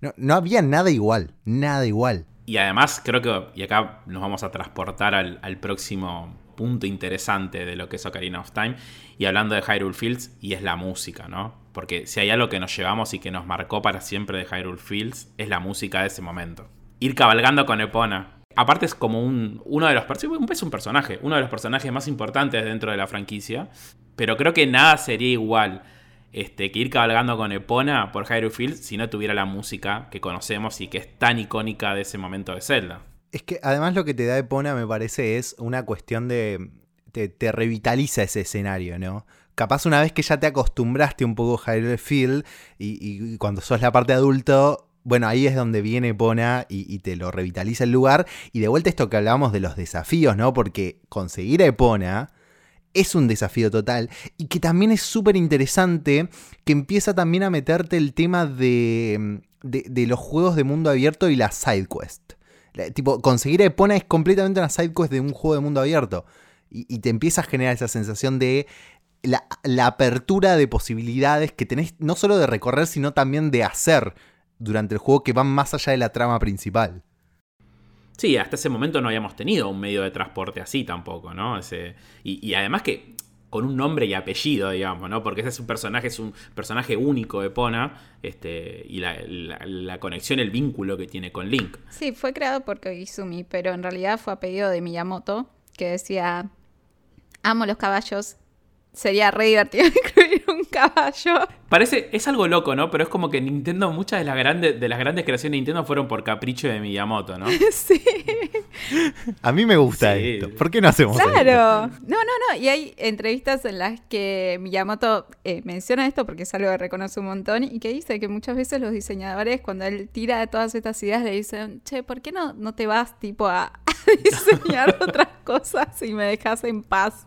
[SPEAKER 4] no, no había nada igual, nada igual.
[SPEAKER 2] Y además creo que, y acá nos vamos a transportar al, al próximo punto interesante de lo que es Ocarina of Time, y hablando de Hyrule Fields, y es la música, ¿no? Porque si hay algo que nos llevamos y que nos marcó para siempre de Hyrule Fields, es la música de ese momento. Ir cabalgando con Epona. Aparte es como un, uno de los es un personaje, uno de los personajes más importantes dentro de la franquicia, pero creo que nada sería igual este, que ir cabalgando con Epona por Hyrule Fields si no tuviera la música que conocemos y que es tan icónica de ese momento de Zelda.
[SPEAKER 4] Es que además lo que te da Epona, me parece, es una cuestión de. Te, revitaliza ese escenario, ¿no? Capaz una vez que ya te acostumbraste un poco a Hyrule Field y, cuando sos la parte adulto, bueno, ahí es donde viene Epona y, y te lo revitaliza el lugar. Y de vuelta esto que hablábamos de los desafíos, ¿no? Porque conseguir a Epona es un desafío total y que también es súper interesante que empieza también a meterte el tema de, de, de los juegos de mundo abierto y las side quest. La- tipo, conseguir a Epona es completamente una side quest de un juego de mundo abierto. Y, y te empieza a generar esa sensación de la, la apertura de posibilidades que tenés, no solo de recorrer, sino también de hacer durante el juego que van más allá de la trama principal.
[SPEAKER 2] Sí, hasta ese momento no habíamos tenido un medio de transporte así tampoco, ¿no? Ese, y, además que con un nombre y apellido, digamos, ¿no? Porque ese es un personaje, es un personaje único de Pona, este, y la, la- la conexión, el vínculo que tiene con Link.
[SPEAKER 3] Sí, fue creado por Koizumi, pero en realidad fue a pedido de Miyamoto, que decía, amo los caballos, sería re divertido (laughs) incluir un caballo.
[SPEAKER 2] Parece, es algo loco, ¿no? Pero es como que Nintendo, muchas de las grandes, de las grandes creaciones de Nintendo fueron por capricho de Miyamoto, ¿no? (laughs)
[SPEAKER 3] sí,
[SPEAKER 4] A mí me gusta
[SPEAKER 2] Sí.
[SPEAKER 4] esto. ¿Por qué no hacemos esto?
[SPEAKER 3] claro. No, no, no. Y hay entrevistas en las que Miyamoto eh, menciona esto porque es algo que reconoce un montón y que dice que muchas veces los diseñadores, cuando él tira de todas estas ideas, le dicen, che, ¿por qué no, no te vas tipo a, a (laughs) diseñar otras cosas y me dejas en paz?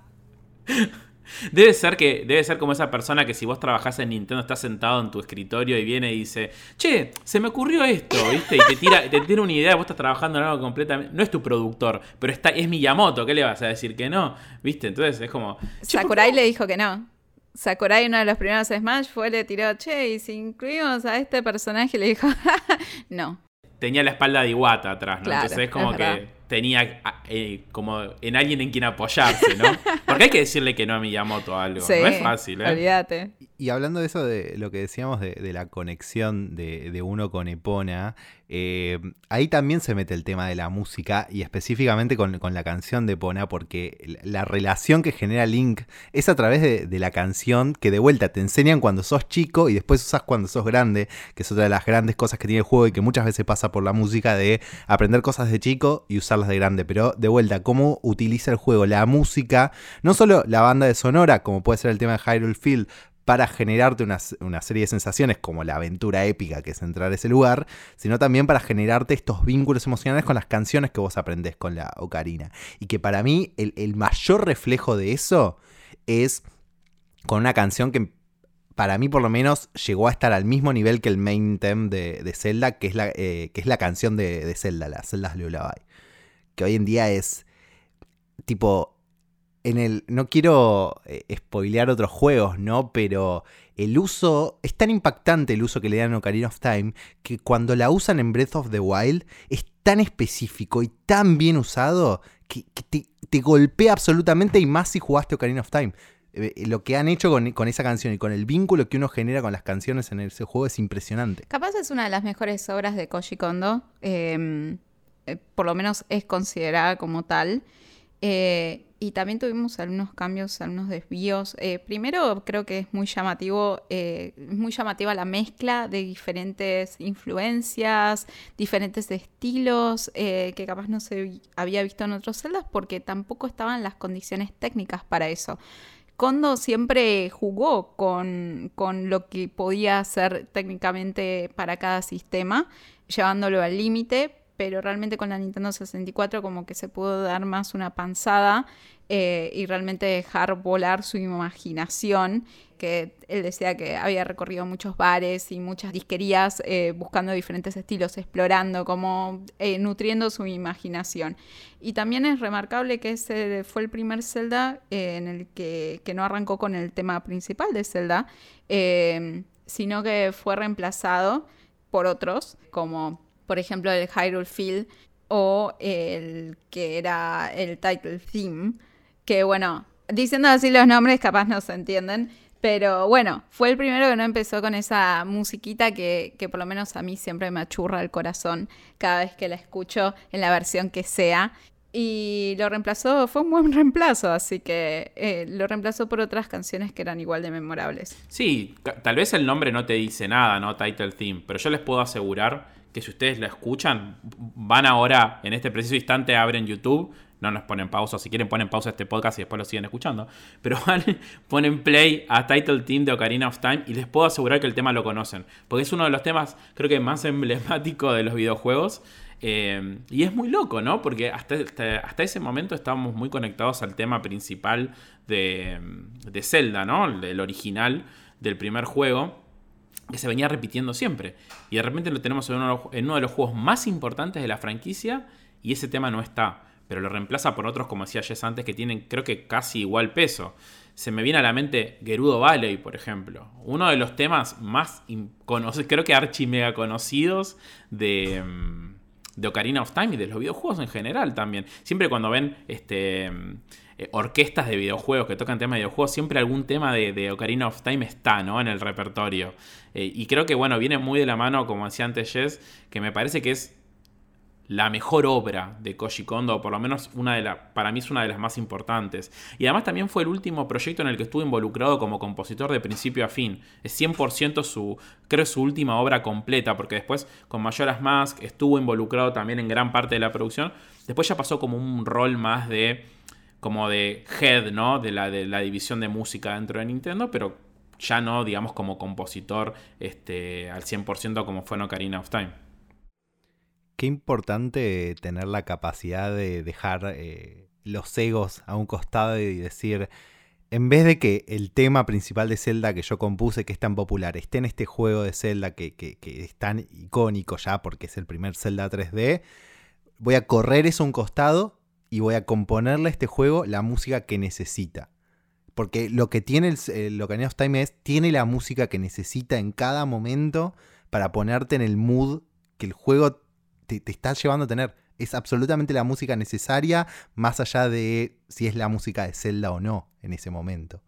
[SPEAKER 2] Debe ser que debe ser como esa persona que si vos trabajás en Nintendo estás sentado en tu escritorio y viene y dice, "Che, se me ocurrió esto", ¿viste? Y te tira te tira una idea, vos estás trabajando en algo completamente no es tu productor, pero está es Miyamoto, ¿qué le vas a decir que no? ¿Viste? Entonces es como "Che, ¿por
[SPEAKER 3] Sakurai le dijo que no. Sakurai, uno de los primeros Smash, fue, le tiró, che, y si incluimos a este personaje, le dijo, (laughs) no.
[SPEAKER 2] tenía la espalda de Iwata atrás, ¿no?
[SPEAKER 3] Claro,
[SPEAKER 2] Entonces es como
[SPEAKER 3] es
[SPEAKER 2] que. Tenía ah, eh, como en alguien en quien apoyarse, ¿no? (laughs) Porque hay que decirle que no a Miyamoto a algo,
[SPEAKER 3] Sí,
[SPEAKER 2] no es fácil, ¿eh?
[SPEAKER 3] Olvídate.
[SPEAKER 4] Y hablando de eso, de lo que decíamos de, de la conexión de, de uno con Epona, eh, ahí también se mete el tema de la música y específicamente con, la canción de Epona, porque la la relación que genera Link es a través de, de la canción que de vuelta te enseñan cuando sos chico y después usas cuando sos grande, que es otra de las grandes cosas que tiene el juego y que muchas veces pasa por la música de aprender cosas de chico y usarlas de grande. Pero de vuelta, cómo utiliza el juego la música, no solo la banda de sonora, como puede ser el tema de Hyrule Field, para generarte una, una serie de sensaciones como la aventura épica que es entrar a ese lugar, sino también para generarte estos vínculos emocionales con las canciones que vos aprendés con la ocarina. Y que para mí el, el mayor reflejo de eso es con una canción que para mí por lo menos llegó a estar al mismo nivel que el main theme de, de Zelda, que es la, eh, que es la canción de, de Zelda, la Zelda's Lullaby. Que hoy en día es tipo en el. No quiero eh, spoilear otros juegos, ¿no? Pero el uso. Es tan impactante el uso que le dan a Ocarina of Time que cuando la usan en Breath of the Wild es tan específico y tan bien usado que, te, golpea absolutamente y más si jugaste Ocarina of Time. Eh, Lo que han hecho con, esa canción y con el vínculo que uno genera con las canciones en ese juego es impresionante.
[SPEAKER 3] Capaz es una de las mejores obras de Koji Kondo. eh, eh, por lo menos es considerada como tal. Eh, y también tuvimos algunos cambios, algunos desvíos. Eh, primero, creo que es muy llamativo, eh, muy llamativa la mezcla de diferentes influencias, diferentes estilos, que capaz no se había visto en otros celdas porque tampoco estaban las condiciones técnicas para eso. Kondo siempre jugó con, con lo que podía hacer técnicamente para cada sistema, llevándolo al límite, pero realmente con la Nintendo 64 como que se pudo dar más una panzada eh, y realmente dejar volar su imaginación, que él decía que había recorrido muchos bares y muchas disquerías eh, buscando diferentes estilos, explorando, como eh, nutriendo su imaginación. Y también es remarcable que ese fue el primer Zelda en el que, que no arrancó con el tema principal de Zelda, sino que fue reemplazado por otros, como por ejemplo el Hyrule Field o el que era el title theme, que bueno, diciendo así los nombres capaz no se entienden, pero bueno, fue el primero que no empezó con esa musiquita que, que por lo menos a mí siempre me achurra el corazón cada vez que la escucho en la versión que sea. Y lo reemplazó, fue un buen (laughs) reemplazo, así que eh, lo reemplazó por otras canciones que eran igual de memorables.
[SPEAKER 2] Sí, tal vez el nombre no te dice nada, ¿no? Title Theme, pero yo les puedo asegurar que si ustedes la escuchan, van ahora, en este preciso instante, abren YouTube, no nos ponen pausa, si quieren ponen pausa este podcast y después lo siguen escuchando, pero (laughs) van, ponen play a Title Theme de Ocarina of Time y les puedo asegurar que el tema lo conocen, porque es uno de los temas, creo que más emblemático de los videojuegos. eh, y es muy loco, ¿no? Porque hasta, hasta, ese momento estábamos muy conectados al tema principal de, de Zelda, ¿no? El original del primer juego. Que se venía repitiendo siempre. Y de repente lo tenemos en uno, de los juegos más importantes de la franquicia y ese tema no está. Pero lo reemplaza por otros, como decía Jess antes, que tienen creo que casi igual peso. Se me viene a la mente Gerudo Valley, por ejemplo. Uno de los temas más creo que archi mega conocidos de, mm, de Ocarina of Time y de los videojuegos en general también. Siempre cuando ven este, eh, orquestas de videojuegos que tocan temas de videojuegos, siempre algún tema de, Ocarina of Time está ¿no? en el repertorio. Eh, y creo que bueno, viene muy de la mano, como decía antes Jess, que me parece que es la mejor obra de Koji Kondo, o por lo menos una de la, para mí es una de las más importantes. Y además también fue el último proyecto en el que estuvo involucrado como compositor de principio a fin. Es 100% su, creo, su última obra completa, porque después con Majora's Mask estuvo involucrado también en gran parte de la producción. Después ya pasó como un rol más de como de head, ¿no? De la, de la división de música dentro de Nintendo, pero ya no, digamos, como compositor este, al 100% como fue en Ocarina of Time.
[SPEAKER 4] Qué importante tener la capacidad de dejar eh, los egos a un costado y decir, en vez de que el tema principal de Zelda que yo compuse, que es tan popular, esté en este juego de Zelda que, que es tan icónico ya porque es el primer Zelda 3D, voy a correr eso a un costado y voy a componerle a este juego la música que necesita. Porque lo que tiene el, el Ocarina of Time es, tiene la música que necesita en cada momento para ponerte en el mood que el juego te, te está llevando a tener. Es absolutamente la música necesaria, más allá de si es la música de Zelda o no en ese momento.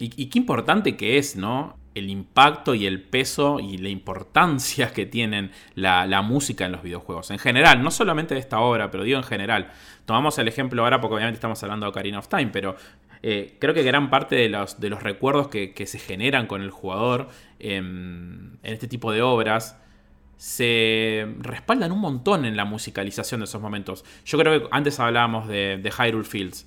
[SPEAKER 2] Y, qué importante que es, ¿no? El impacto y el peso y la importancia que tienen la, música en los videojuegos. En general, no solamente de esta obra, pero digo en general. Tomamos el ejemplo ahora porque obviamente estamos hablando de Ocarina of Time, pero eh, creo que gran parte de los, de los recuerdos que, se generan con el jugador en este tipo de obras se respaldan un montón en la musicalización de esos momentos. Yo creo que antes hablábamos de, de Hyrule Fields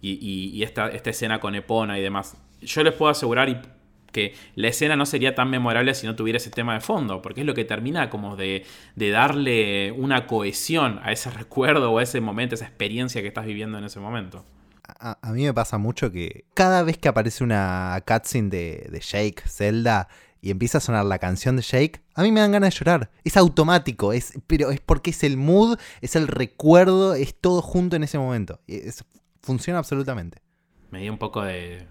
[SPEAKER 2] y, esta, esta, escena con Epona y demás yo les puedo asegurar que la escena no sería tan memorable si no tuviera ese tema de fondo, porque es lo que termina como de, darle una cohesión a ese recuerdo o a ese momento, esa experiencia que estás viviendo en ese momento.
[SPEAKER 4] A, mí me pasa mucho que cada vez que aparece una cutscene de, de Jake, Zelda, y empieza a sonar la canción de Jake, a mí me dan ganas de llorar. Es automático, es, pero es porque es el mood, es el recuerdo, es todo junto en ese momento. funciona absolutamente.
[SPEAKER 2] Me dio un poco de,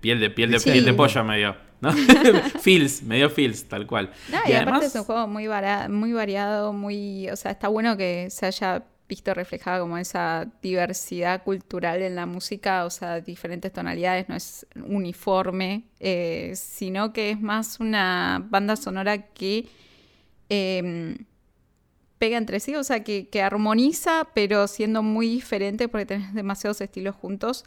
[SPEAKER 2] piel de piel de piel de pollo me dio. ¿no? (laughs) feels, me dio feels, tal cual.
[SPEAKER 3] y, aparte es un juego muy, muy variado, muy. O sea, está bueno que se haya visto reflejada como esa diversidad cultural en la música, o sea, diferentes tonalidades, no es uniforme, eh, sino que es más una banda sonora que em, pega entre sí, o sea, que, que, armoniza, pero siendo muy diferente porque tenés demasiados estilos juntos.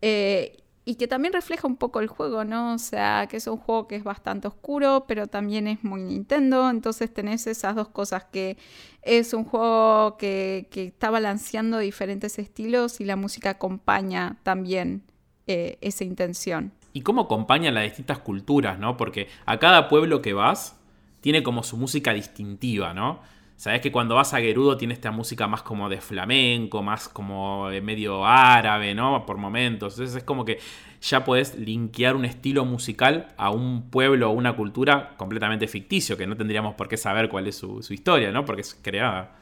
[SPEAKER 3] Eh, y que también refleja un poco el juego, ¿no? O sea, que es un juego que es bastante oscuro, pero también es muy Nintendo, entonces tenés esas dos cosas, que es un juego que, está balanceando diferentes estilos y la música acompaña también eh, esa intención.
[SPEAKER 2] Y cómo acompaña las distintas culturas, ¿no? Porque a cada pueblo que vas tiene como su música distintiva, ¿no? Sabes que cuando vas a Gerudo tiene esta música más como de flamenco, más como de medio árabe, ¿no? Por momentos. Entonces es como que ya puedes linkear un estilo musical a un pueblo o una cultura completamente ficticio, que no tendríamos por qué saber cuál es su, historia, ¿no? Porque es creada.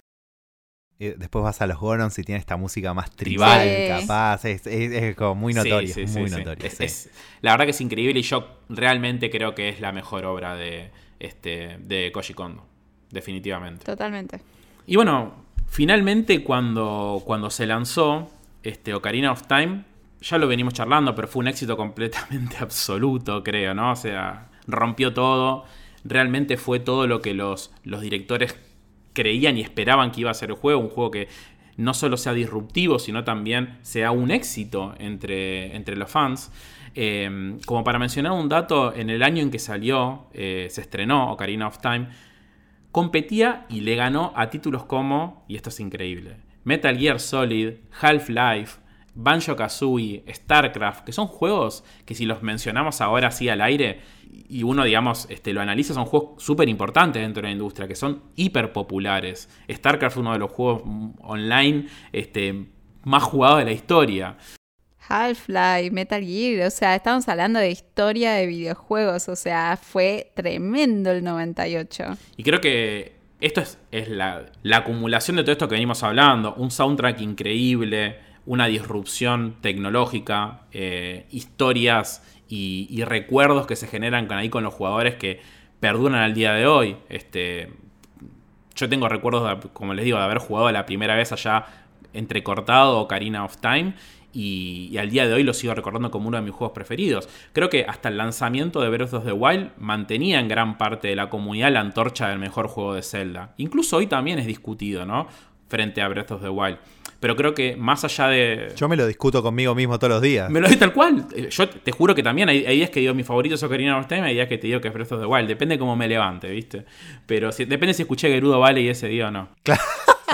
[SPEAKER 4] Después vas a los Gorons y tiene esta música más tribal, capaz. Es, como muy notorio. muy notorio
[SPEAKER 2] la verdad que es increíble y yo realmente creo que es la mejor obra de, este, de Koji Kondo definitivamente.
[SPEAKER 3] Totalmente.
[SPEAKER 2] Y bueno, finalmente cuando, cuando se lanzó este Ocarina of Time, ya lo venimos charlando, pero fue un éxito (laughs) completamente absoluto, creo, ¿no? O sea, rompió todo. Realmente fue todo lo que los, los directores creían y esperaban que iba a ser el juego. Un juego que no solo sea disruptivo, sino también sea un éxito entre, entre los fans. Eh, como para mencionar un dato, en el año en que salió, eh, se estrenó Ocarina of Time, competía y le ganó a títulos como, y esto es increíble, Metal Gear Solid, Half-Life, Banjo Kazooie, StarCraft, que son juegos que si los mencionamos ahora así al aire y uno, digamos, este, lo analiza, son juegos súper importantes dentro de la industria, que son hiper populares. StarCraft es uno de los juegos online este, más jugados de la historia.
[SPEAKER 3] Half-Life, Metal Gear, o sea, estamos hablando de historia de videojuegos, o sea, fue tremendo el 98.
[SPEAKER 2] Y creo que esto es, la, la acumulación de todo esto que venimos hablando, un soundtrack increíble, una disrupción tecnológica, eh, historias y, recuerdos que se generan con, ahí con los jugadores que perduran al día de hoy. Este, yo tengo recuerdos, como les digo, de haber jugado la primera vez allá entrecortado Ocarina of Time. Y, y al día de hoy lo sigo recordando como uno de mis juegos preferidos. Creo que hasta el lanzamiento de Breath of the Wild mantenía en gran parte de la comunidad la antorcha del mejor juego de Zelda. Incluso hoy también es discutido, ¿no? Frente a Breath of the Wild. Pero creo que más allá de...
[SPEAKER 4] Yo me lo discuto conmigo mismo todos los días.
[SPEAKER 2] Me lo doy tal cual. Eh, Yo te juro que también hay, hay días que digo mi favorito es Ocarina of Time, hay días que te digo que es Breath of the Wild. Depende cómo me levante, ¿viste? Pero si- depende si escuché Gerudo Valley ese día o no.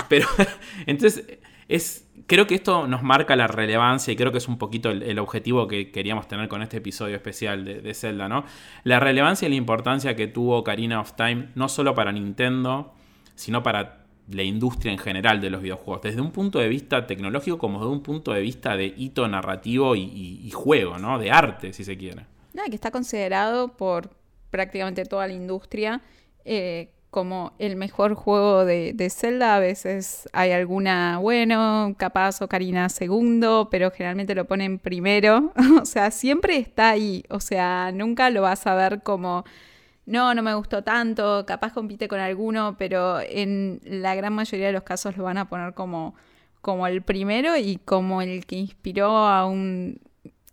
[SPEAKER 2] Pero (laughs) entonces es creo que esto nos marca la relevancia y creo que es un poquito el, objetivo que queríamos tener con este episodio especial de, Zelda, ¿no? La relevancia y la importancia que tuvo Ocarina of Time no solo para Nintendo, sino para la industria en general de los videojuegos, desde un punto de vista tecnológico como desde un punto de vista de hito narrativo y juego, ¿no? De arte, si se quiere.
[SPEAKER 3] Nada, que está considerado por prácticamente toda la industria eh, como el mejor juego de, Zelda. A veces hay alguna, bueno, capaz Ocarina segundo, pero generalmente lo ponen primero. (laughs) o sea, siempre está ahí. O sea, nunca lo vas a ver como, no, no me gustó tanto, capaz compite con alguno, pero en la gran mayoría de los casos lo van a poner como, como el primero y como el que inspiró a un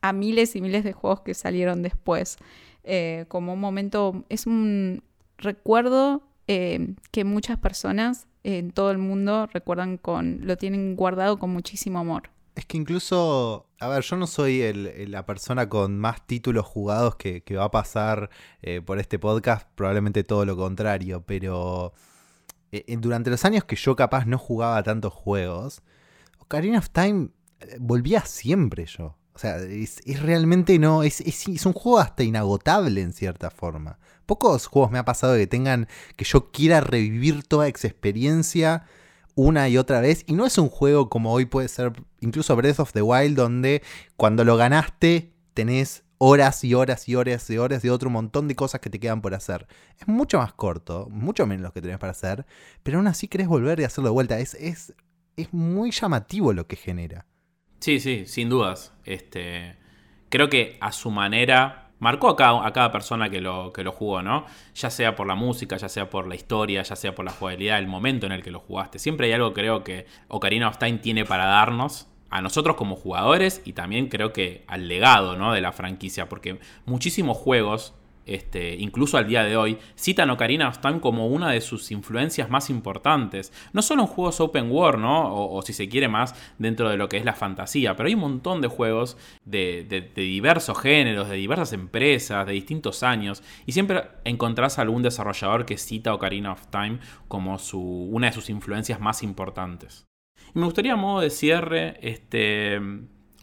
[SPEAKER 3] a miles y miles de juegos que salieron después. Eh, como un momento, es un recuerdo eh, que muchas personas en todo el mundo recuerdan con, lo tienen guardado con muchísimo amor.
[SPEAKER 4] Es que incluso, a ver, yo no soy la persona con más títulos jugados que, va a pasar eh, por este podcast, probablemente todo lo contrario, pero eh, durante los años que yo capaz no jugaba tantos juegos, Ocarina of Time volvía siempre yo. O sea, es, realmente no, es, es un juego hasta inagotable en cierta forma. Pocos juegos me ha pasado que tengan, que yo quiera revivir toda esa experiencia una y otra vez. Y no es un juego como hoy puede ser incluso Breath of the Wild, donde cuando lo ganaste tenés horas y horas y horas y horas de otro montón de cosas que te quedan por hacer. Es mucho más corto, mucho menos lo que tenés para hacer, pero aún así querés volver y hacerlo de vuelta. Es, es, es muy llamativo lo que genera.
[SPEAKER 2] Sí, sí, sin dudas. Este, creo que a su manera marcó a cada, persona que lo, que lo jugó, ¿no? Ya sea por la música, ya sea por la historia, ya sea por la jugabilidad, el momento en el que lo jugaste. Siempre hay algo creo que Ocarina of Time tiene para darnos a nosotros como jugadores y también creo que al legado, ¿no? de la franquicia, porque muchísimos juegos este, incluso al día de hoy, citan Ocarina of Time como una de sus influencias más importantes. No solo en juegos open world, ¿no? O, si se quiere más dentro de lo que es la fantasía, pero hay un montón de juegos de, diversos géneros, de diversas empresas, de distintos años, y siempre encontrás algún desarrollador que cita Ocarina of Time como una de sus influencias más importantes. Y me gustaría a modo de cierre, este,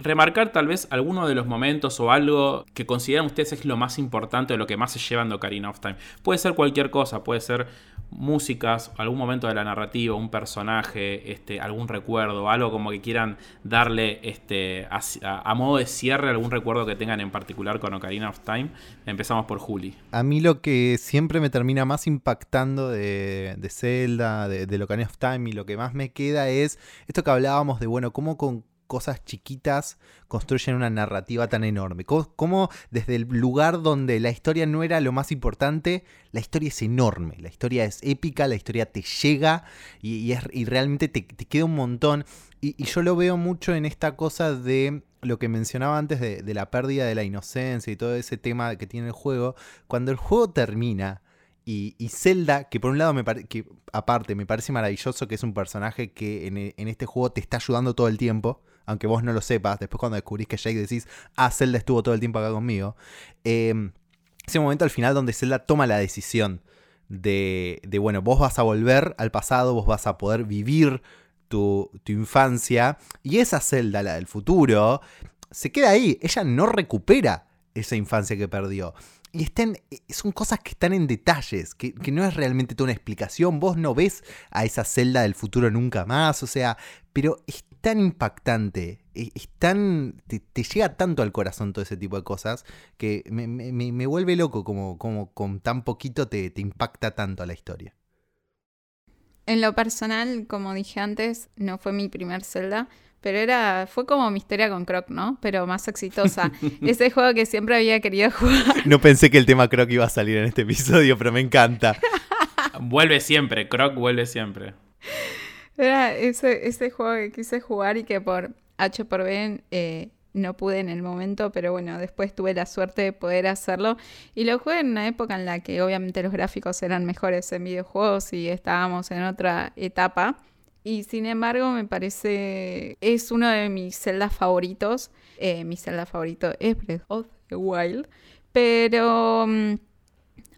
[SPEAKER 2] remarcar tal vez alguno de los momentos o algo que consideran ustedes es lo más importante o lo que más se llevan de Ocarina of Time. Puede ser cualquier cosa, puede ser músicas, algún momento de la narrativa, un personaje, este, algún recuerdo, algo como que quieran darle este, a, modo de cierre algún recuerdo que tengan en particular con Ocarina of Time. Empezamos por Juli.
[SPEAKER 4] A mí lo que siempre me termina más impactando de, de Zelda, de, de Ocarina of Time, y lo que más me queda es esto que hablábamos de, bueno, cómo con cosas chiquitas construyen una narrativa tan enorme. Cómo, desde el lugar donde la historia no era lo más importante, la historia es enorme, la historia es épica, la historia te llega y, es- y realmente te, queda un montón. Y, yo lo veo mucho en esta cosa de lo que mencionaba antes de, de la pérdida de la inocencia y todo ese tema que tiene el juego. Cuando el juego termina y, y Zelda, que por un lado me que aparte me parece maravilloso que es un personaje que en, en este juego te está ayudando todo el tiempo, aunque vos no lo sepas, después cuando descubrís que Jake decís, ah, Zelda estuvo todo el tiempo acá conmigo. Eh, ese momento al final donde Zelda toma la decisión de, de, bueno, vos vas a volver al pasado, vos vas a poder vivir tu, infancia, y esa Zelda, la del futuro, se queda ahí, ella no recupera esa infancia que perdió. Y están, son cosas que están en detalles, que, que no es realmente toda una explicación. Vos no ves a esa celda del futuro nunca más, o sea, pero es tan impactante, es, es tan. Te, te llega tanto al corazón todo ese tipo de cosas que me, me- vuelve loco como, como con tan poquito te, te impacta tanto a la historia.
[SPEAKER 3] En lo personal, como dije antes, no fue mi primer Zelda, pero era fue como mi historia con Croc, ¿no? Pero más exitosa. (laughs) Ese juego que siempre había querido jugar.
[SPEAKER 4] No pensé que el tema que iba a salir en este episodio, pero me encanta.
[SPEAKER 2] Vuelve siempre, Croc vuelve siempre.
[SPEAKER 3] Era ese, ese juego que quise jugar y que por H por B eh, no pude en el momento, pero bueno, después tuve la suerte de poder hacerlo. Y lo jugué en una época en la que obviamente los gráficos eran mejores en videojuegos y estábamos en otra etapa. Y sin embargo, me parece. Es uno de mis celdas favoritos. Eh, mi celda favorito es Breath of the Wild. Pero. mm,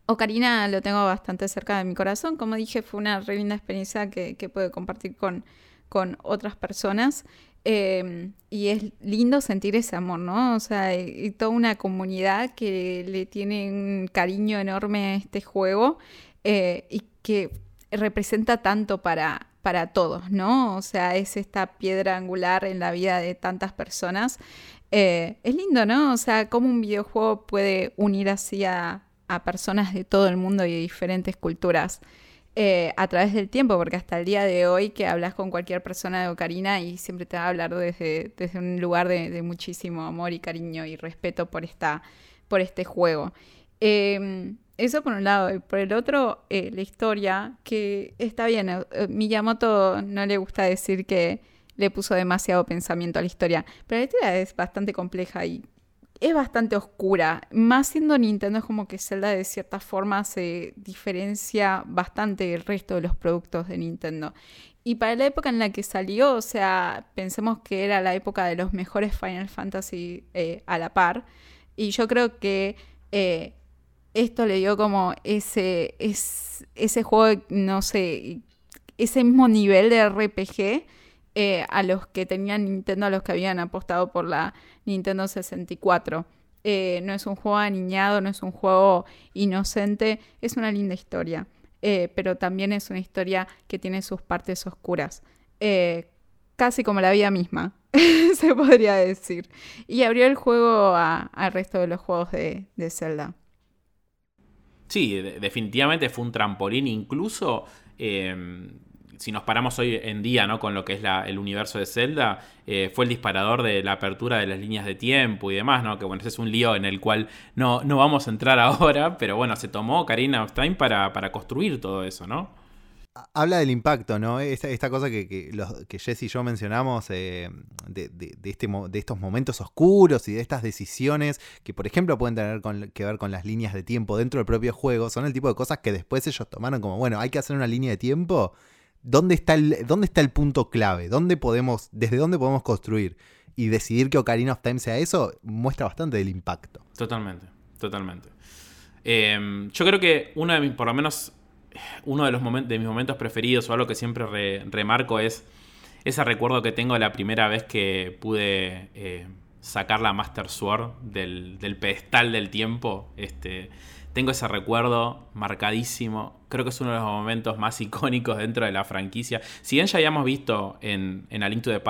[SPEAKER 3] Ocarina lo tengo bastante cerca de mi corazón. Como dije, fue una re linda experiencia que, que pude compartir con, con otras personas. Eh, y es lindo sentir ese amor, ¿no? O sea, y, y toda una comunidad que le tiene un cariño enorme a este juego eh, y que representa tanto para, para todos, ¿no? O sea, es esta piedra angular en la vida de tantas personas. Eh, es lindo, ¿no? O sea, cómo un videojuego puede unir así a, a personas de todo el mundo y de diferentes culturas eh, a través del tiempo, porque hasta el día de hoy que hablas con cualquier persona de Ocarina y siempre te va a hablar desde, desde un lugar de, muchísimo amor y cariño y respeto por, esta, por este juego. Eh, eso por un lado, y por el otro, eh, la historia, que está bien, eh, Miyamoto no le gusta decir que le puso demasiado pensamiento a la historia, pero la historia es bastante compleja y es bastante oscura. Más siendo Nintendo, es como que Zelda de cierta forma se diferencia bastante del resto de los productos de Nintendo. Y para la época en la que salió, o sea, pensemos que era la época de los mejores Final Fantasy eh, a la par. Y yo creo que eh, esto le dio como ese, es, ese juego, no sé, ese mismo nivel de RPG eh, a los que tenían Nintendo, a los que habían apostado por la Nintendo 64. Eh, no es un juego aniñado, no es un juego inocente, es una linda historia, eh, pero también es una historia que tiene sus partes oscuras, casi como la vida misma, (laughs) se podría decir. Y abrió el juego al resto de los juegos de, Zelda.
[SPEAKER 2] Sí, de- definitivamente fue un trampolín, incluso si nos paramos hoy en día ¿no? con lo que es la- el universo de Zelda, eh, fue el disparador de la apertura de las líneas de tiempo y demás, ¿no? que bueno, ese es un lío en el cual no, no vamos a entrar (laughs) ahora, pero bueno, se tomó Karina of Time para, para construir todo eso, ¿no?
[SPEAKER 4] Habla del impacto, ¿no? Esta, esta cosa que, que, que y yo mencionamos eh, de, de- de este, de estos momentos oscuros y de estas decisiones que, por ejemplo, pueden tener con- que ver con las líneas de tiempo dentro del propio juego, son el tipo de cosas que después ellos tomaron como, bueno, hay que hacer una línea de tiempo. ¿Dónde está el, dónde está el punto clave? ¿Dónde podemos, ¿Desde dónde podemos construir? Y decidir que Ocarina of Time sea eso muestra bastante del impacto.
[SPEAKER 2] Totalmente, totalmente. Eh, yo creo que uno de mis, por lo menos, uno de, los momen- de mis momentos preferidos o algo que siempre re- remarco es ese recuerdo que tengo de la primera vez que pude eh, sacar la Master Sword del, del pedestal del tiempo. Este, tengo ese recuerdo marcadísimo. Creo que es uno de los momentos más icónicos dentro de la franquicia. Si bien ya habíamos visto en, en A Link to the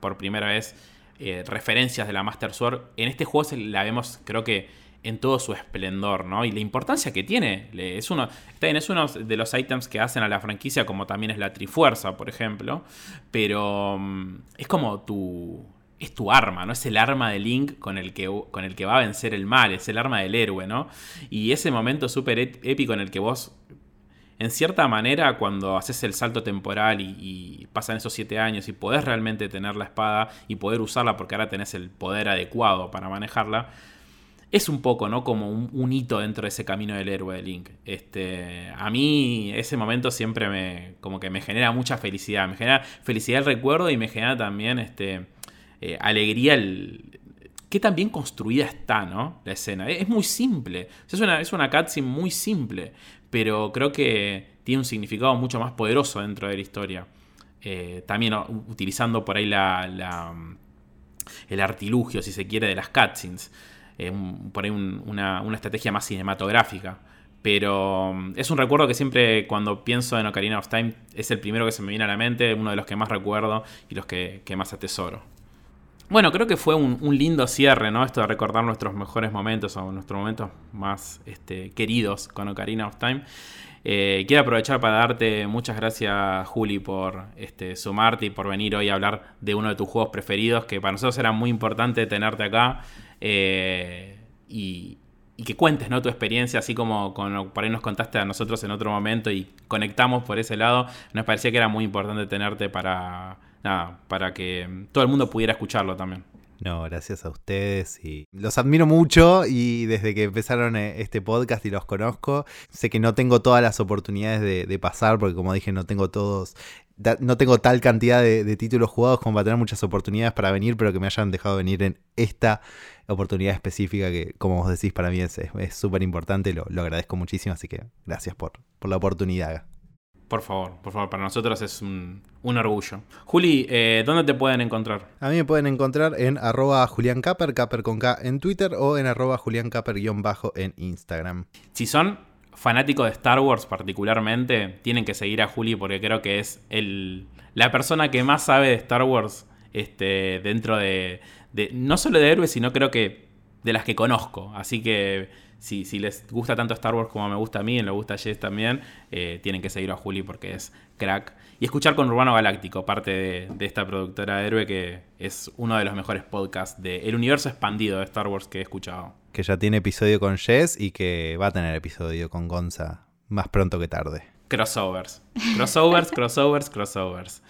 [SPEAKER 2] por primera vez eh, referencias de la Master Sword, en este juego se la vemos, creo que en todo su esplendor, ¿no? Y la importancia que tiene. Es uno, es uno de los ítems que hacen a la franquicia, como también es la Trifuerza, por ejemplo. Pero mm, es como tu. Es tu arma, ¿no? Es el arma de Link con el, que, con el que va a vencer el mal, es el arma del héroe, ¿no? Y ese momento súper ép- épico en el que vos en cierta manera, cuando haces el salto temporal y, y pasan esos siete años y podés realmente tener la espada y poder usarla porque ahora tenés el poder adecuado para manejarla, es un poco, ¿no? Como un, un hito dentro de ese camino del héroe de Link. Este, a mí ese momento siempre me, como que me genera mucha felicidad. Me genera felicidad el recuerdo y me genera también este, eh, alegría el, qué tan bien construida está, ¿no? La escena. Es, muy simple. Es, una, es una cutscene muy simple, pero creo que tiene un significado mucho más poderoso dentro de la historia. Eh, también utilizando por ahí la, la- el artilugio, si se quiere, de las cutscenes. Por ahí un- una, una estrategia más cinematográfica. Pero mm, es un recuerdo que siempre cuando pienso en Ocarina of Time es el primero que se me viene a la mente, uno de los que más recuerdo y los que más atesoro. Bueno, creo que fue un, lindo cierre, ¿no? Esto de recordar nuestros mejores momentos o nuestros momentos más este, queridos con Ocarina of Time. Eh, quiero aprovechar para darte muchas gracias, Juli, por este, sumarte y por venir hoy a hablar de uno de tus juegos preferidos, que para nosotros era muy importante tenerte acá. Eh, y, y que cuentes ¿no? tu experiencia, así como con, por ahí nos contaste a nosotros en otro momento y conectamos por ese lado. Nos parecía que era muy importante tenerte para, nada, para que todo el mundo pudiera escucharlo también.
[SPEAKER 4] No, gracias a ustedes y los admiro mucho y desde que empezaron eh, este podcast y los conozco, sé que no tengo todas las oportunidades de, pasar porque como dije no tengo todos no tengo tal cantidad de, de, títulos jugados como para tener muchas oportunidades para venir, pero que me hayan dejado venir en esta oportunidad específica que, como vos decís, para mí es súper importante, lo, lo, agradezco muchísimo, así que gracias por, por, la oportunidad.
[SPEAKER 2] Por favor, por favor, para nosotros es un, un orgullo. Juli, eh, ¿dónde te pueden encontrar?
[SPEAKER 4] A mí me pueden encontrar en arroba Julián Caper, Caper con K en Twitter o en arroba Julián Caper-bajo en Instagram.
[SPEAKER 2] Si son fanáticos de Star Wars particularmente, tienen que seguir a Juli porque creo que es el, la persona que más sabe de Star Wars este, dentro de, de, no solo de héroes, sino creo que de las que conozco. Así que si, si les gusta tanto Star Wars como me gusta a mí, y le gusta a Jess también, eh, tienen que seguir a Juli porque es crack. Y escuchar con Urbano Galáctico, parte de, de, esta productora de héroe que es uno de los mejores podcasts del universo expandido de Star Wars que he escuchado.
[SPEAKER 4] Que ya tiene episodio con Jess y que va a tener episodio con Gonza más pronto que tarde.
[SPEAKER 2] Crossovers. Crossovers, (laughs) crossovers, crossovers.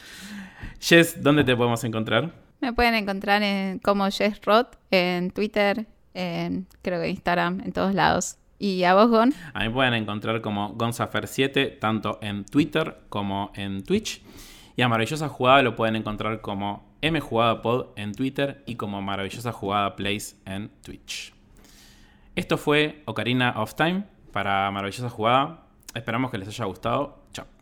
[SPEAKER 2] Jess, ¿dónde te podemos encontrar?
[SPEAKER 3] Me pueden encontrar en, como Jess Roth en Twitter, en, creo que Instagram, en todos lados. ¿Y a vos, Gon?
[SPEAKER 2] A mí pueden encontrar como Gonzafer7, tanto en Twitter como en Twitch. Y a Maravillosa Jugada lo pueden encontrar como MJugadapod en Twitter y como Maravillosa Jugada Place en Twitch. Esto fue Ocarina of Time para Maravillosa Jugada. Esperamos que les haya gustado. Chao.